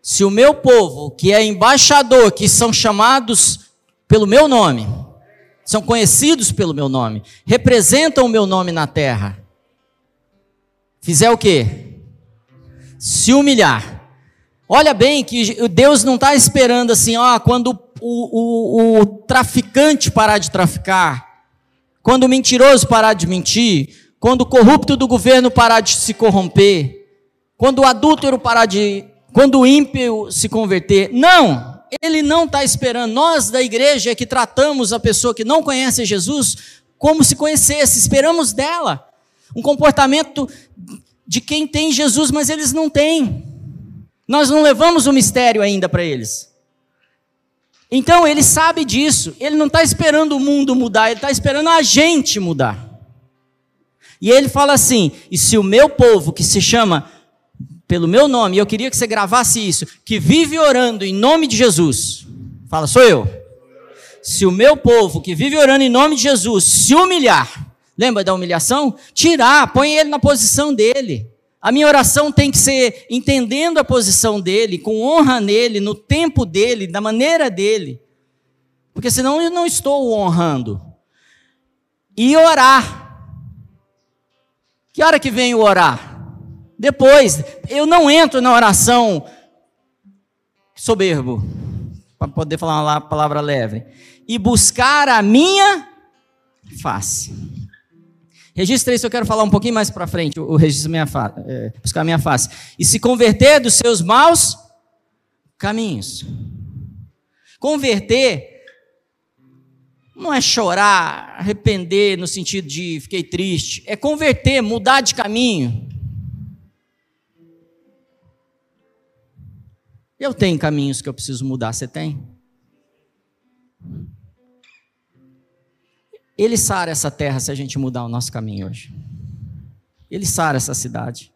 se o meu povo, que é embaixador, que são chamados pelo meu nome, são conhecidos pelo meu nome, representam o meu nome na terra, fizer o quê? Se humilhar. Olha bem que Deus não está esperando assim, ó, quando o, o, o traficante parar de traficar, quando o mentiroso parar de mentir, quando o corrupto do governo parar de se corromper, quando o adúltero parar de quando o ímpio se converter. Não, ele não está esperando. Nós da igreja é que tratamos a pessoa que não conhece Jesus como se conhecesse, esperamos dela. Um comportamento de quem tem Jesus, mas eles não têm. Nós não levamos o mistério ainda para eles. Então ele sabe disso. Ele não está esperando o mundo mudar, ele está esperando a gente mudar. E ele fala assim: e se o meu povo, que se chama pelo meu nome, e eu queria que você gravasse isso, que vive orando em nome de Jesus, fala, sou eu. Se o meu povo, que vive orando em nome de Jesus, se humilhar, lembra da humilhação? Tirar, põe ele na posição dele. A minha oração tem que ser entendendo a posição dele, com honra nele, no tempo dele, da maneira dele. Porque senão eu não estou honrando. E orar. Que hora que vem o orar? Depois. Eu não entro na oração soberbo, para poder falar uma palavra leve. E buscar a minha face. Registra isso, eu quero falar um pouquinho mais para frente, o registro minha face, é, buscar a minha face. E se converter dos seus maus caminhos. Converter não é chorar, arrepender no sentido de fiquei triste, é converter, mudar de caminho. Eu tenho caminhos que eu preciso mudar, você tem? Ele sara essa terra se a gente mudar o nosso caminho hoje. Ele sara essa cidade.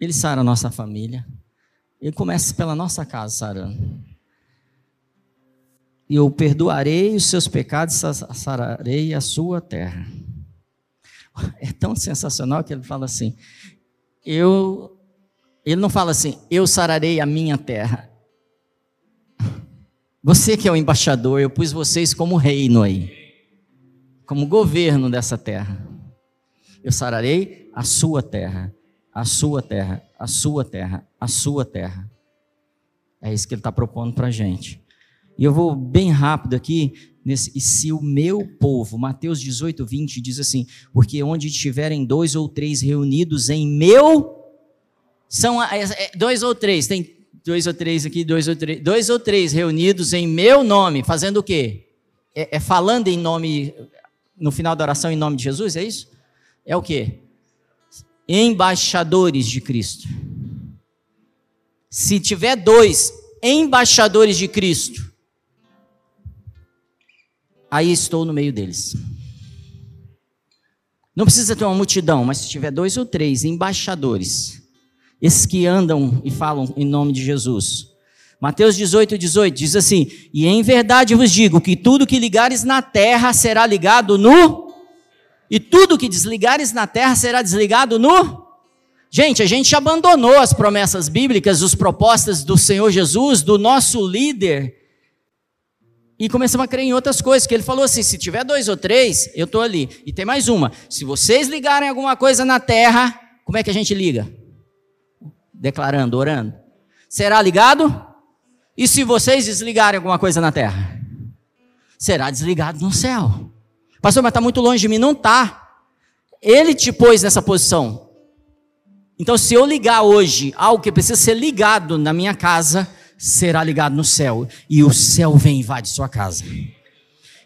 Ele sara a nossa família. Ele começa pela nossa casa sarando. E eu perdoarei os seus pecados, sararei a sua terra. É tão sensacional que ele fala assim: eu. Ele não fala assim, eu sararei a minha terra. Você que é o embaixador, eu pus vocês como reino aí como governo dessa terra. Eu sararei a sua terra, a sua terra, a sua terra, a sua terra. É isso que ele está propondo para a gente. E eu vou bem rápido aqui, nesse, e se o meu povo, Mateus 18, 20 diz assim: porque onde estiverem dois ou três reunidos em meu, são é, dois ou três, tem dois ou três aqui, dois ou três, dois ou três reunidos em meu nome, fazendo o quê? É, é falando em nome, no final da oração em nome de Jesus, é isso? É o que? Embaixadores de Cristo. Se tiver dois embaixadores de Cristo, aí estou no meio deles. Não precisa ter uma multidão, mas se tiver dois ou três embaixadores, esses que andam e falam em nome de Jesus, Mateus 18, 18 diz assim: E em verdade vos digo que tudo que ligares na terra será ligado no, e tudo que desligares na terra será desligado no. Gente, a gente abandonou as promessas bíblicas, as propostas do Senhor Jesus, do nosso líder, e começamos a crer em outras coisas, que ele falou assim: se tiver dois ou três, eu estou ali. E tem mais uma: se vocês ligarem alguma coisa na terra, como é que a gente liga? Declarando, orando. Será ligado? E se vocês desligarem alguma coisa na terra? Será desligado no céu. Pastor, mas está muito longe de mim. Não está. Ele te pôs nessa posição. Então, se eu ligar hoje algo que precisa ser ligado na minha casa, será ligado no céu. E o céu vem e invade sua casa.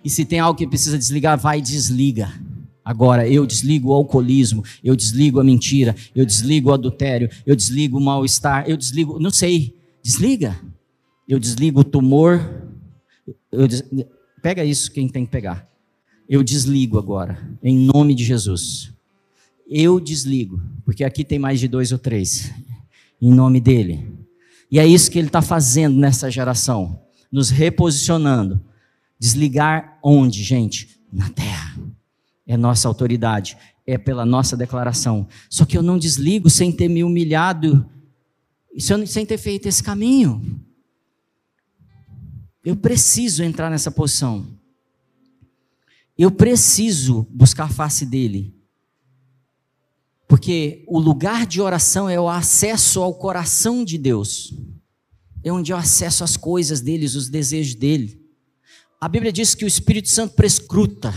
E se tem algo que precisa desligar, vai e desliga. Agora, eu desligo o alcoolismo, eu desligo a mentira, eu desligo o adultério, eu desligo o mal-estar, eu desligo, não sei, desliga eu desligo o tumor. Des... Pega isso, quem tem que pegar. Eu desligo agora, em nome de Jesus. Eu desligo, porque aqui tem mais de dois ou três, em nome dele. E é isso que ele está fazendo nessa geração, nos reposicionando. Desligar onde, gente? Na terra. É nossa autoridade, é pela nossa declaração. Só que eu não desligo sem ter me humilhado, sem ter feito esse caminho. Eu preciso entrar nessa posição. Eu preciso buscar a face dele. Porque o lugar de oração é o acesso ao coração de Deus. É onde eu acesso as coisas dele, os desejos dele. A Bíblia diz que o Espírito Santo prescruta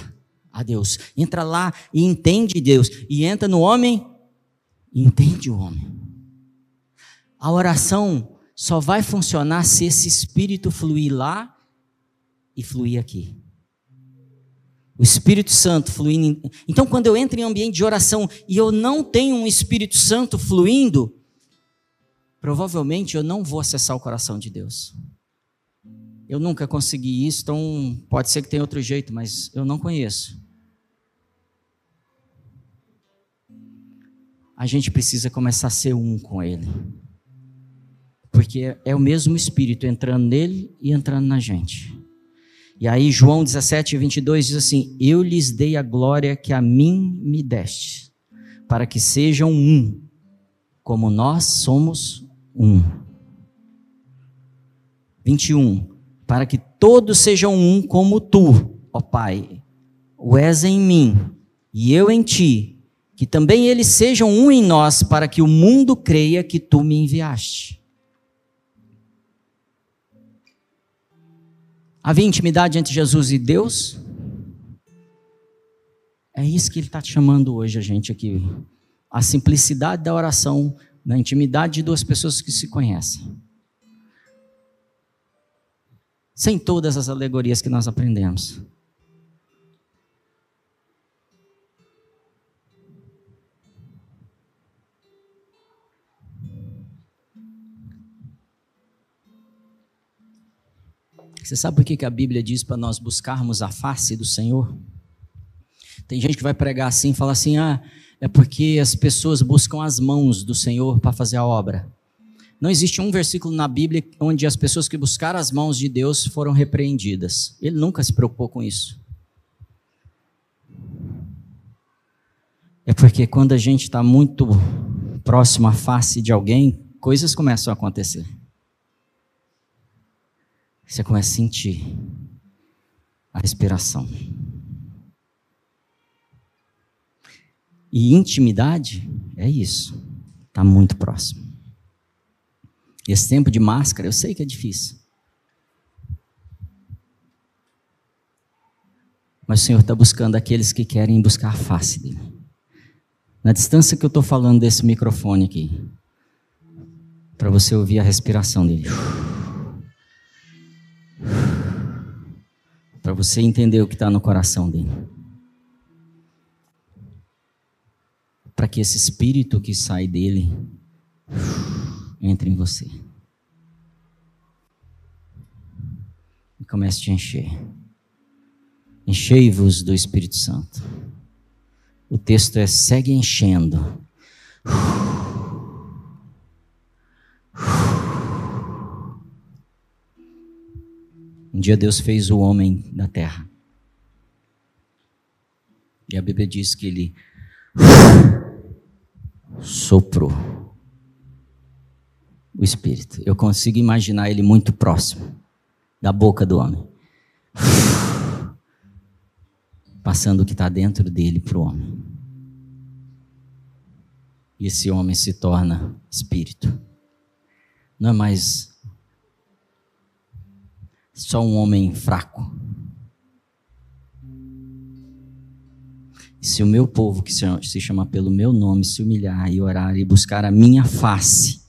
a Deus. Entra lá e entende Deus. E entra no homem e entende o homem. A oração só vai funcionar se esse espírito fluir lá e fluir aqui. O Espírito Santo fluindo. Então, quando eu entro em ambiente de oração e eu não tenho um Espírito Santo fluindo, provavelmente eu não vou acessar o coração de Deus. Eu nunca consegui isso, então pode ser que tenha outro jeito, mas eu não conheço. A gente precisa começar a ser um com Ele. Porque é o mesmo Espírito entrando nele e entrando na gente. E aí, João 17, 22 diz assim: Eu lhes dei a glória que a mim me deste, para que sejam um, como nós somos um. 21. Para que todos sejam um, como tu, ó Pai, o és em mim e eu em ti, que também eles sejam um em nós, para que o mundo creia que tu me enviaste. Havia intimidade entre Jesus e Deus? É isso que ele está chamando hoje a gente aqui. A simplicidade da oração, na intimidade de duas pessoas que se conhecem. Sem todas as alegorias que nós aprendemos. Você sabe por que a Bíblia diz para nós buscarmos a face do Senhor? Tem gente que vai pregar assim, fala assim: ah, é porque as pessoas buscam as mãos do Senhor para fazer a obra. Não existe um versículo na Bíblia onde as pessoas que buscaram as mãos de Deus foram repreendidas. Ele nunca se preocupou com isso. É porque quando a gente está muito próximo à face de alguém, coisas começam a acontecer. Você começa a sentir a respiração. E intimidade é isso. Está muito próximo. Esse tempo de máscara, eu sei que é difícil. Mas o Senhor está buscando aqueles que querem buscar a face dele. Na distância que eu estou falando desse microfone aqui, para você ouvir a respiração dele. Para você entender o que está no coração dele. Para que esse espírito que sai dele entre em você. E comece a te encher. Enchei-vos do Espírito Santo. O texto é: segue enchendo. Um dia Deus fez o homem da terra. E a Bíblia diz que ele soprou o Espírito. Eu consigo imaginar ele muito próximo da boca do homem. Passando o que está dentro dele para o homem. E esse homem se torna espírito. Não é mais só um homem fraco. Se o meu povo, que se chama pelo meu nome, se humilhar e orar e buscar a minha face,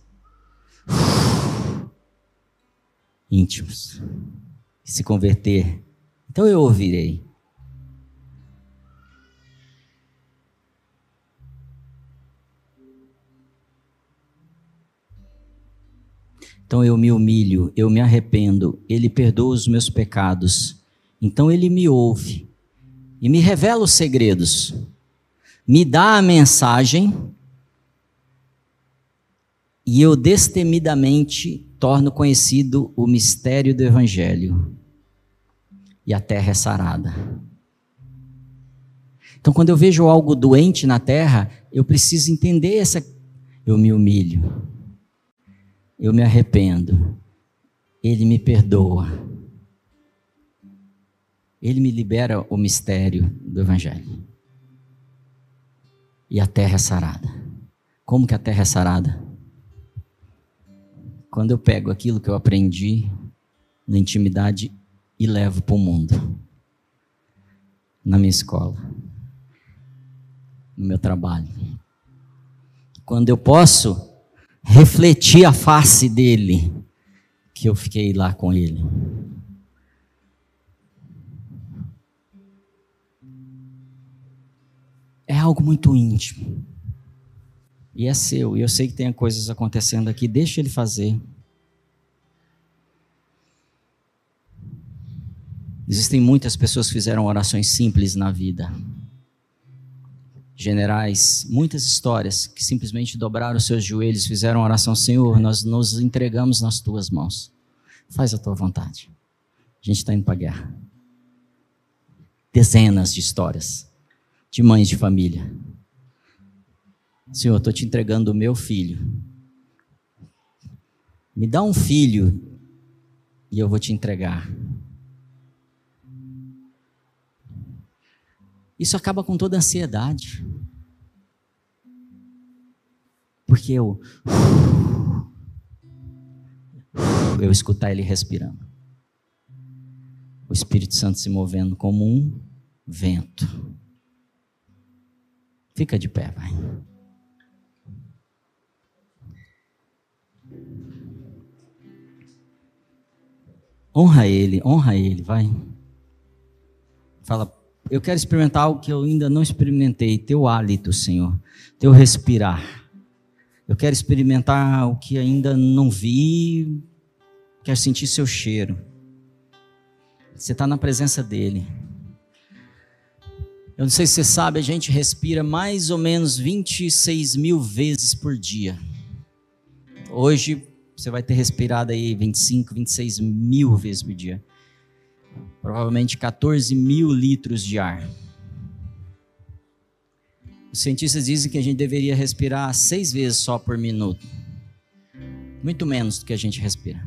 íntimos, se converter, então eu ouvirei. Então eu me humilho, eu me arrependo, Ele perdoa os meus pecados. Então Ele me ouve e me revela os segredos, me dá a mensagem e eu destemidamente torno conhecido o mistério do Evangelho. E a terra é sarada. Então, quando eu vejo algo doente na terra, eu preciso entender essa. Eu me humilho eu me arrependo, Ele me perdoa, Ele me libera o mistério do Evangelho. E a terra é sarada. Como que a terra é sarada? Quando eu pego aquilo que eu aprendi na intimidade e levo para o mundo, na minha escola, no meu trabalho. Quando eu posso refletir a face dele, que eu fiquei lá com ele. É algo muito íntimo. E é seu. E eu sei que tem coisas acontecendo aqui. Deixa ele fazer. Existem muitas pessoas que fizeram orações simples na vida. Generais, muitas histórias que simplesmente dobraram seus joelhos, fizeram oração, Senhor, nós nos entregamos nas tuas mãos. Faz a tua vontade. A gente está indo para a guerra. Dezenas de histórias de mães de família. Senhor, estou te entregando o meu filho. Me dá um filho e eu vou te entregar. Isso acaba com toda a ansiedade. Porque eu. Eu escutar ele respirando. O Espírito Santo se movendo como um vento. Fica de pé, vai. Honra ele, honra ele, vai. Fala, eu quero experimentar algo que eu ainda não experimentei, teu hálito, Senhor, teu respirar. Eu quero experimentar o que ainda não vi, quero sentir seu cheiro. Você está na presença dele. Eu não sei se você sabe, a gente respira mais ou menos 26 mil vezes por dia. Hoje você vai ter respirado aí 25, 26 mil vezes por dia provavelmente 14 mil litros de ar. Os cientistas dizem que a gente deveria respirar seis vezes só por minuto. Muito menos do que a gente respira.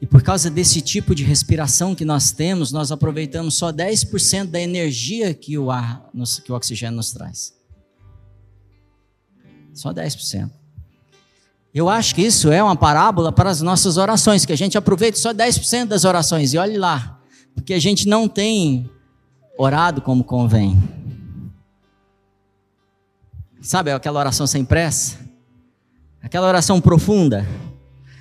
E por causa desse tipo de respiração que nós temos, nós aproveitamos só 10% da energia que o ar, que o oxigênio nos traz. Só 10%. Eu acho que isso é uma parábola para as nossas orações, que a gente aproveita só 10% das orações. E olhe lá, porque a gente não tem orado como convém. Sabe aquela oração sem pressa? Aquela oração profunda?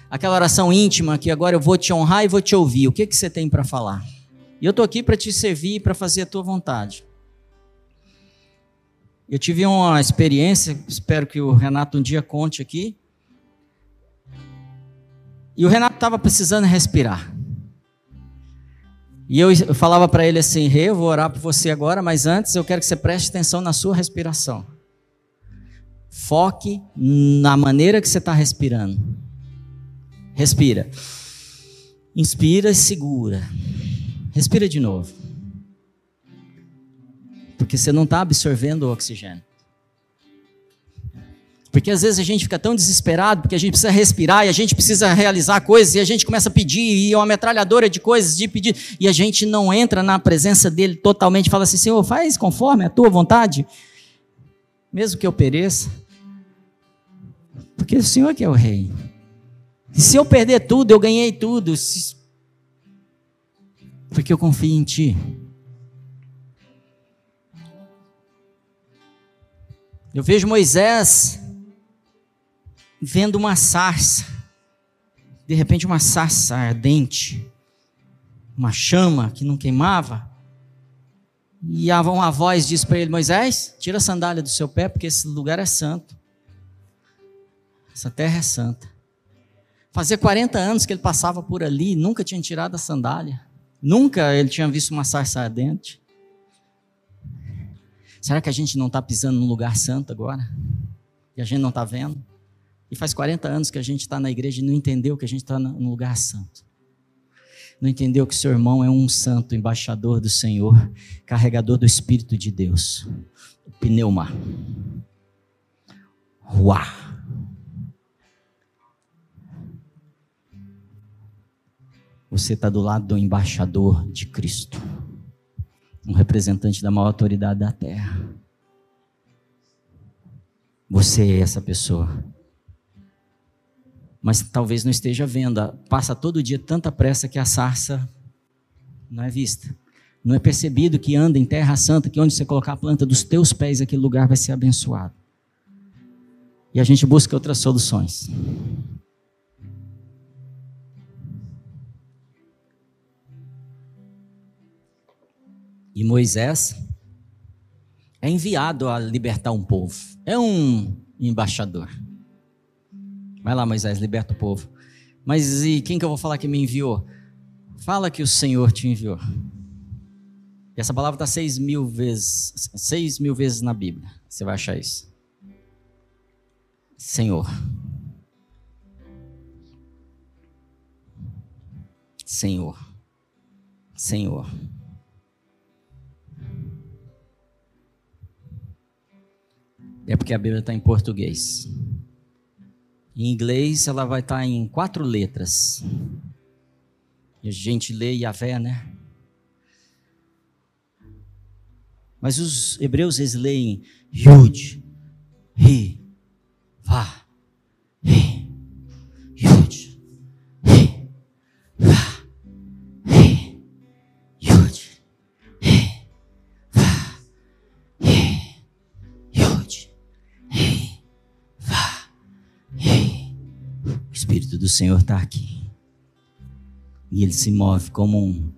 Aquela oração íntima que agora eu vou te honrar e vou te ouvir. O que, que você tem para falar? E eu estou aqui para te servir e para fazer a tua vontade. Eu tive uma experiência, espero que o Renato um dia conte aqui e o Renato estava precisando respirar. E eu falava para ele assim: Rê, eu vou orar por você agora, mas antes eu quero que você preste atenção na sua respiração. Foque na maneira que você está respirando. Respira. Inspira e segura. Respira de novo. Porque você não está absorvendo o oxigênio. Porque às vezes a gente fica tão desesperado, porque a gente precisa respirar e a gente precisa realizar coisas e a gente começa a pedir e é uma metralhadora de coisas de pedir e a gente não entra na presença dele totalmente, fala assim: Senhor, faz conforme a tua vontade, mesmo que eu pereça, porque o Senhor que é o rei. E se eu perder tudo, eu ganhei tudo, porque eu confio em Ti. Eu vejo Moisés vendo uma sarça, de repente uma sarça ardente, uma chama que não queimava, e uma voz diz para ele: Moisés, tira a sandália do seu pé, porque esse lugar é santo. Essa terra é santa. Fazia 40 anos que ele passava por ali, nunca tinha tirado a sandália. Nunca ele tinha visto uma sarça ardente. Será que a gente não está pisando num lugar santo agora? E a gente não está vendo? E faz 40 anos que a gente está na igreja e não entendeu que a gente está no lugar santo. Não entendeu que seu irmão é um santo, embaixador do Senhor, carregador do Espírito de Deus. Pneuma. Ruá. Você está do lado do embaixador de Cristo, um representante da maior autoridade da terra. Você é essa pessoa mas talvez não esteja vendo. Passa todo dia tanta pressa que a sarça não é vista. Não é percebido que anda em terra santa, que onde você colocar a planta dos teus pés, aquele lugar vai ser abençoado. E a gente busca outras soluções. E Moisés é enviado a libertar um povo. É um embaixador. Vai lá, Moisés, liberta o povo. Mas e quem que eu vou falar que me enviou? Fala que o Senhor te enviou. E essa palavra está seis mil vezes, seis mil vezes na Bíblia. Você vai achar isso. Senhor. Senhor. Senhor. É porque a Bíblia está em português. Em inglês ela vai estar tá em quatro letras. E a gente lê Yahvé, né? Mas os hebreus eles leem Yud, Ri, Vá, do Senhor está aqui. E ele se move como um,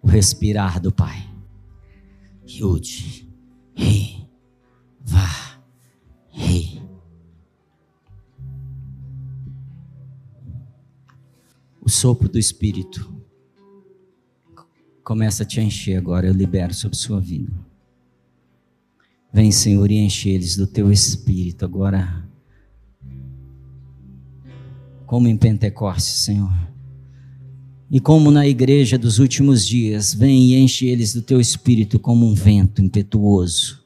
o respirar do Pai. Yud, Re, Vá, Re. O sopro do Espírito começa a te encher agora, eu libero sobre sua vida. Vem, Senhor, e enche eles do teu Espírito agora. Como em Pentecostes, Senhor e como na igreja dos últimos dias, vem e enche eles do teu espírito como um vento impetuoso.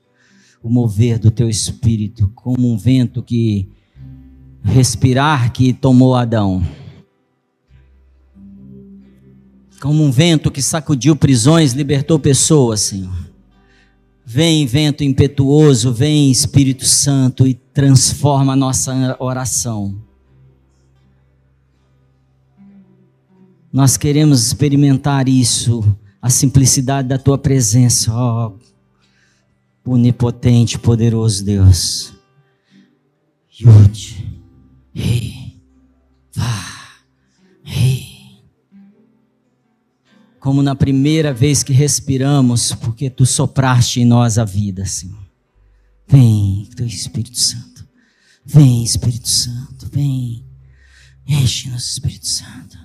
O mover do teu espírito como um vento que respirar que tomou Adão. Como um vento que sacudiu prisões, libertou pessoas, Senhor. Vem vento impetuoso, vem Espírito Santo e transforma a nossa oração Nós queremos experimentar isso, a simplicidade da tua presença, ó onipotente, poderoso Deus. Yud, Rei, Vá, Rei. Como na primeira vez que respiramos, porque tu sopraste em nós a vida, Senhor. Vem, teu Espírito Santo. Vem, Espírito Santo, vem. Enche-nos, Espírito Santo.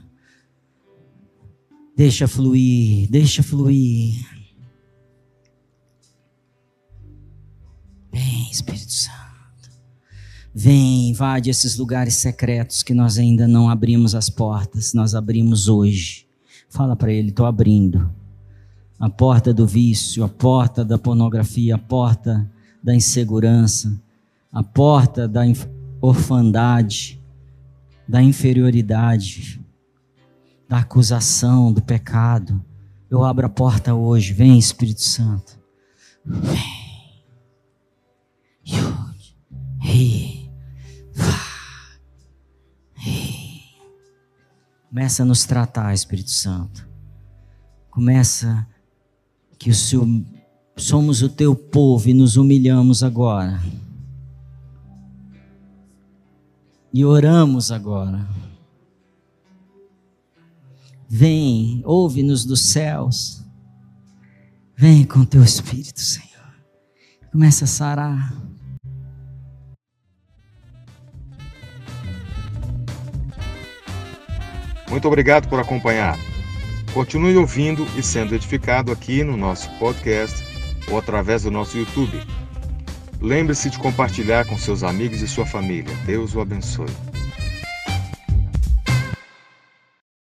Deixa fluir, deixa fluir. Vem, Espírito Santo. Vem, invade esses lugares secretos que nós ainda não abrimos as portas, nós abrimos hoje. Fala para ele, estou abrindo. A porta do vício, a porta da pornografia, a porta da insegurança, a porta da orfandade, da inferioridade da acusação, do pecado. Eu abro a porta hoje. Vem, Espírito Santo. Vem. Yud. Começa a nos tratar, Espírito Santo. Começa que o Senhor, somos o teu povo e nos humilhamos agora. E oramos agora. Vem, ouve-nos dos céus. Vem com teu Espírito, Senhor. Começa a sarar. Muito obrigado por acompanhar. Continue ouvindo e sendo edificado aqui no nosso podcast ou através do nosso YouTube. Lembre-se de compartilhar com seus amigos e sua família. Deus o abençoe.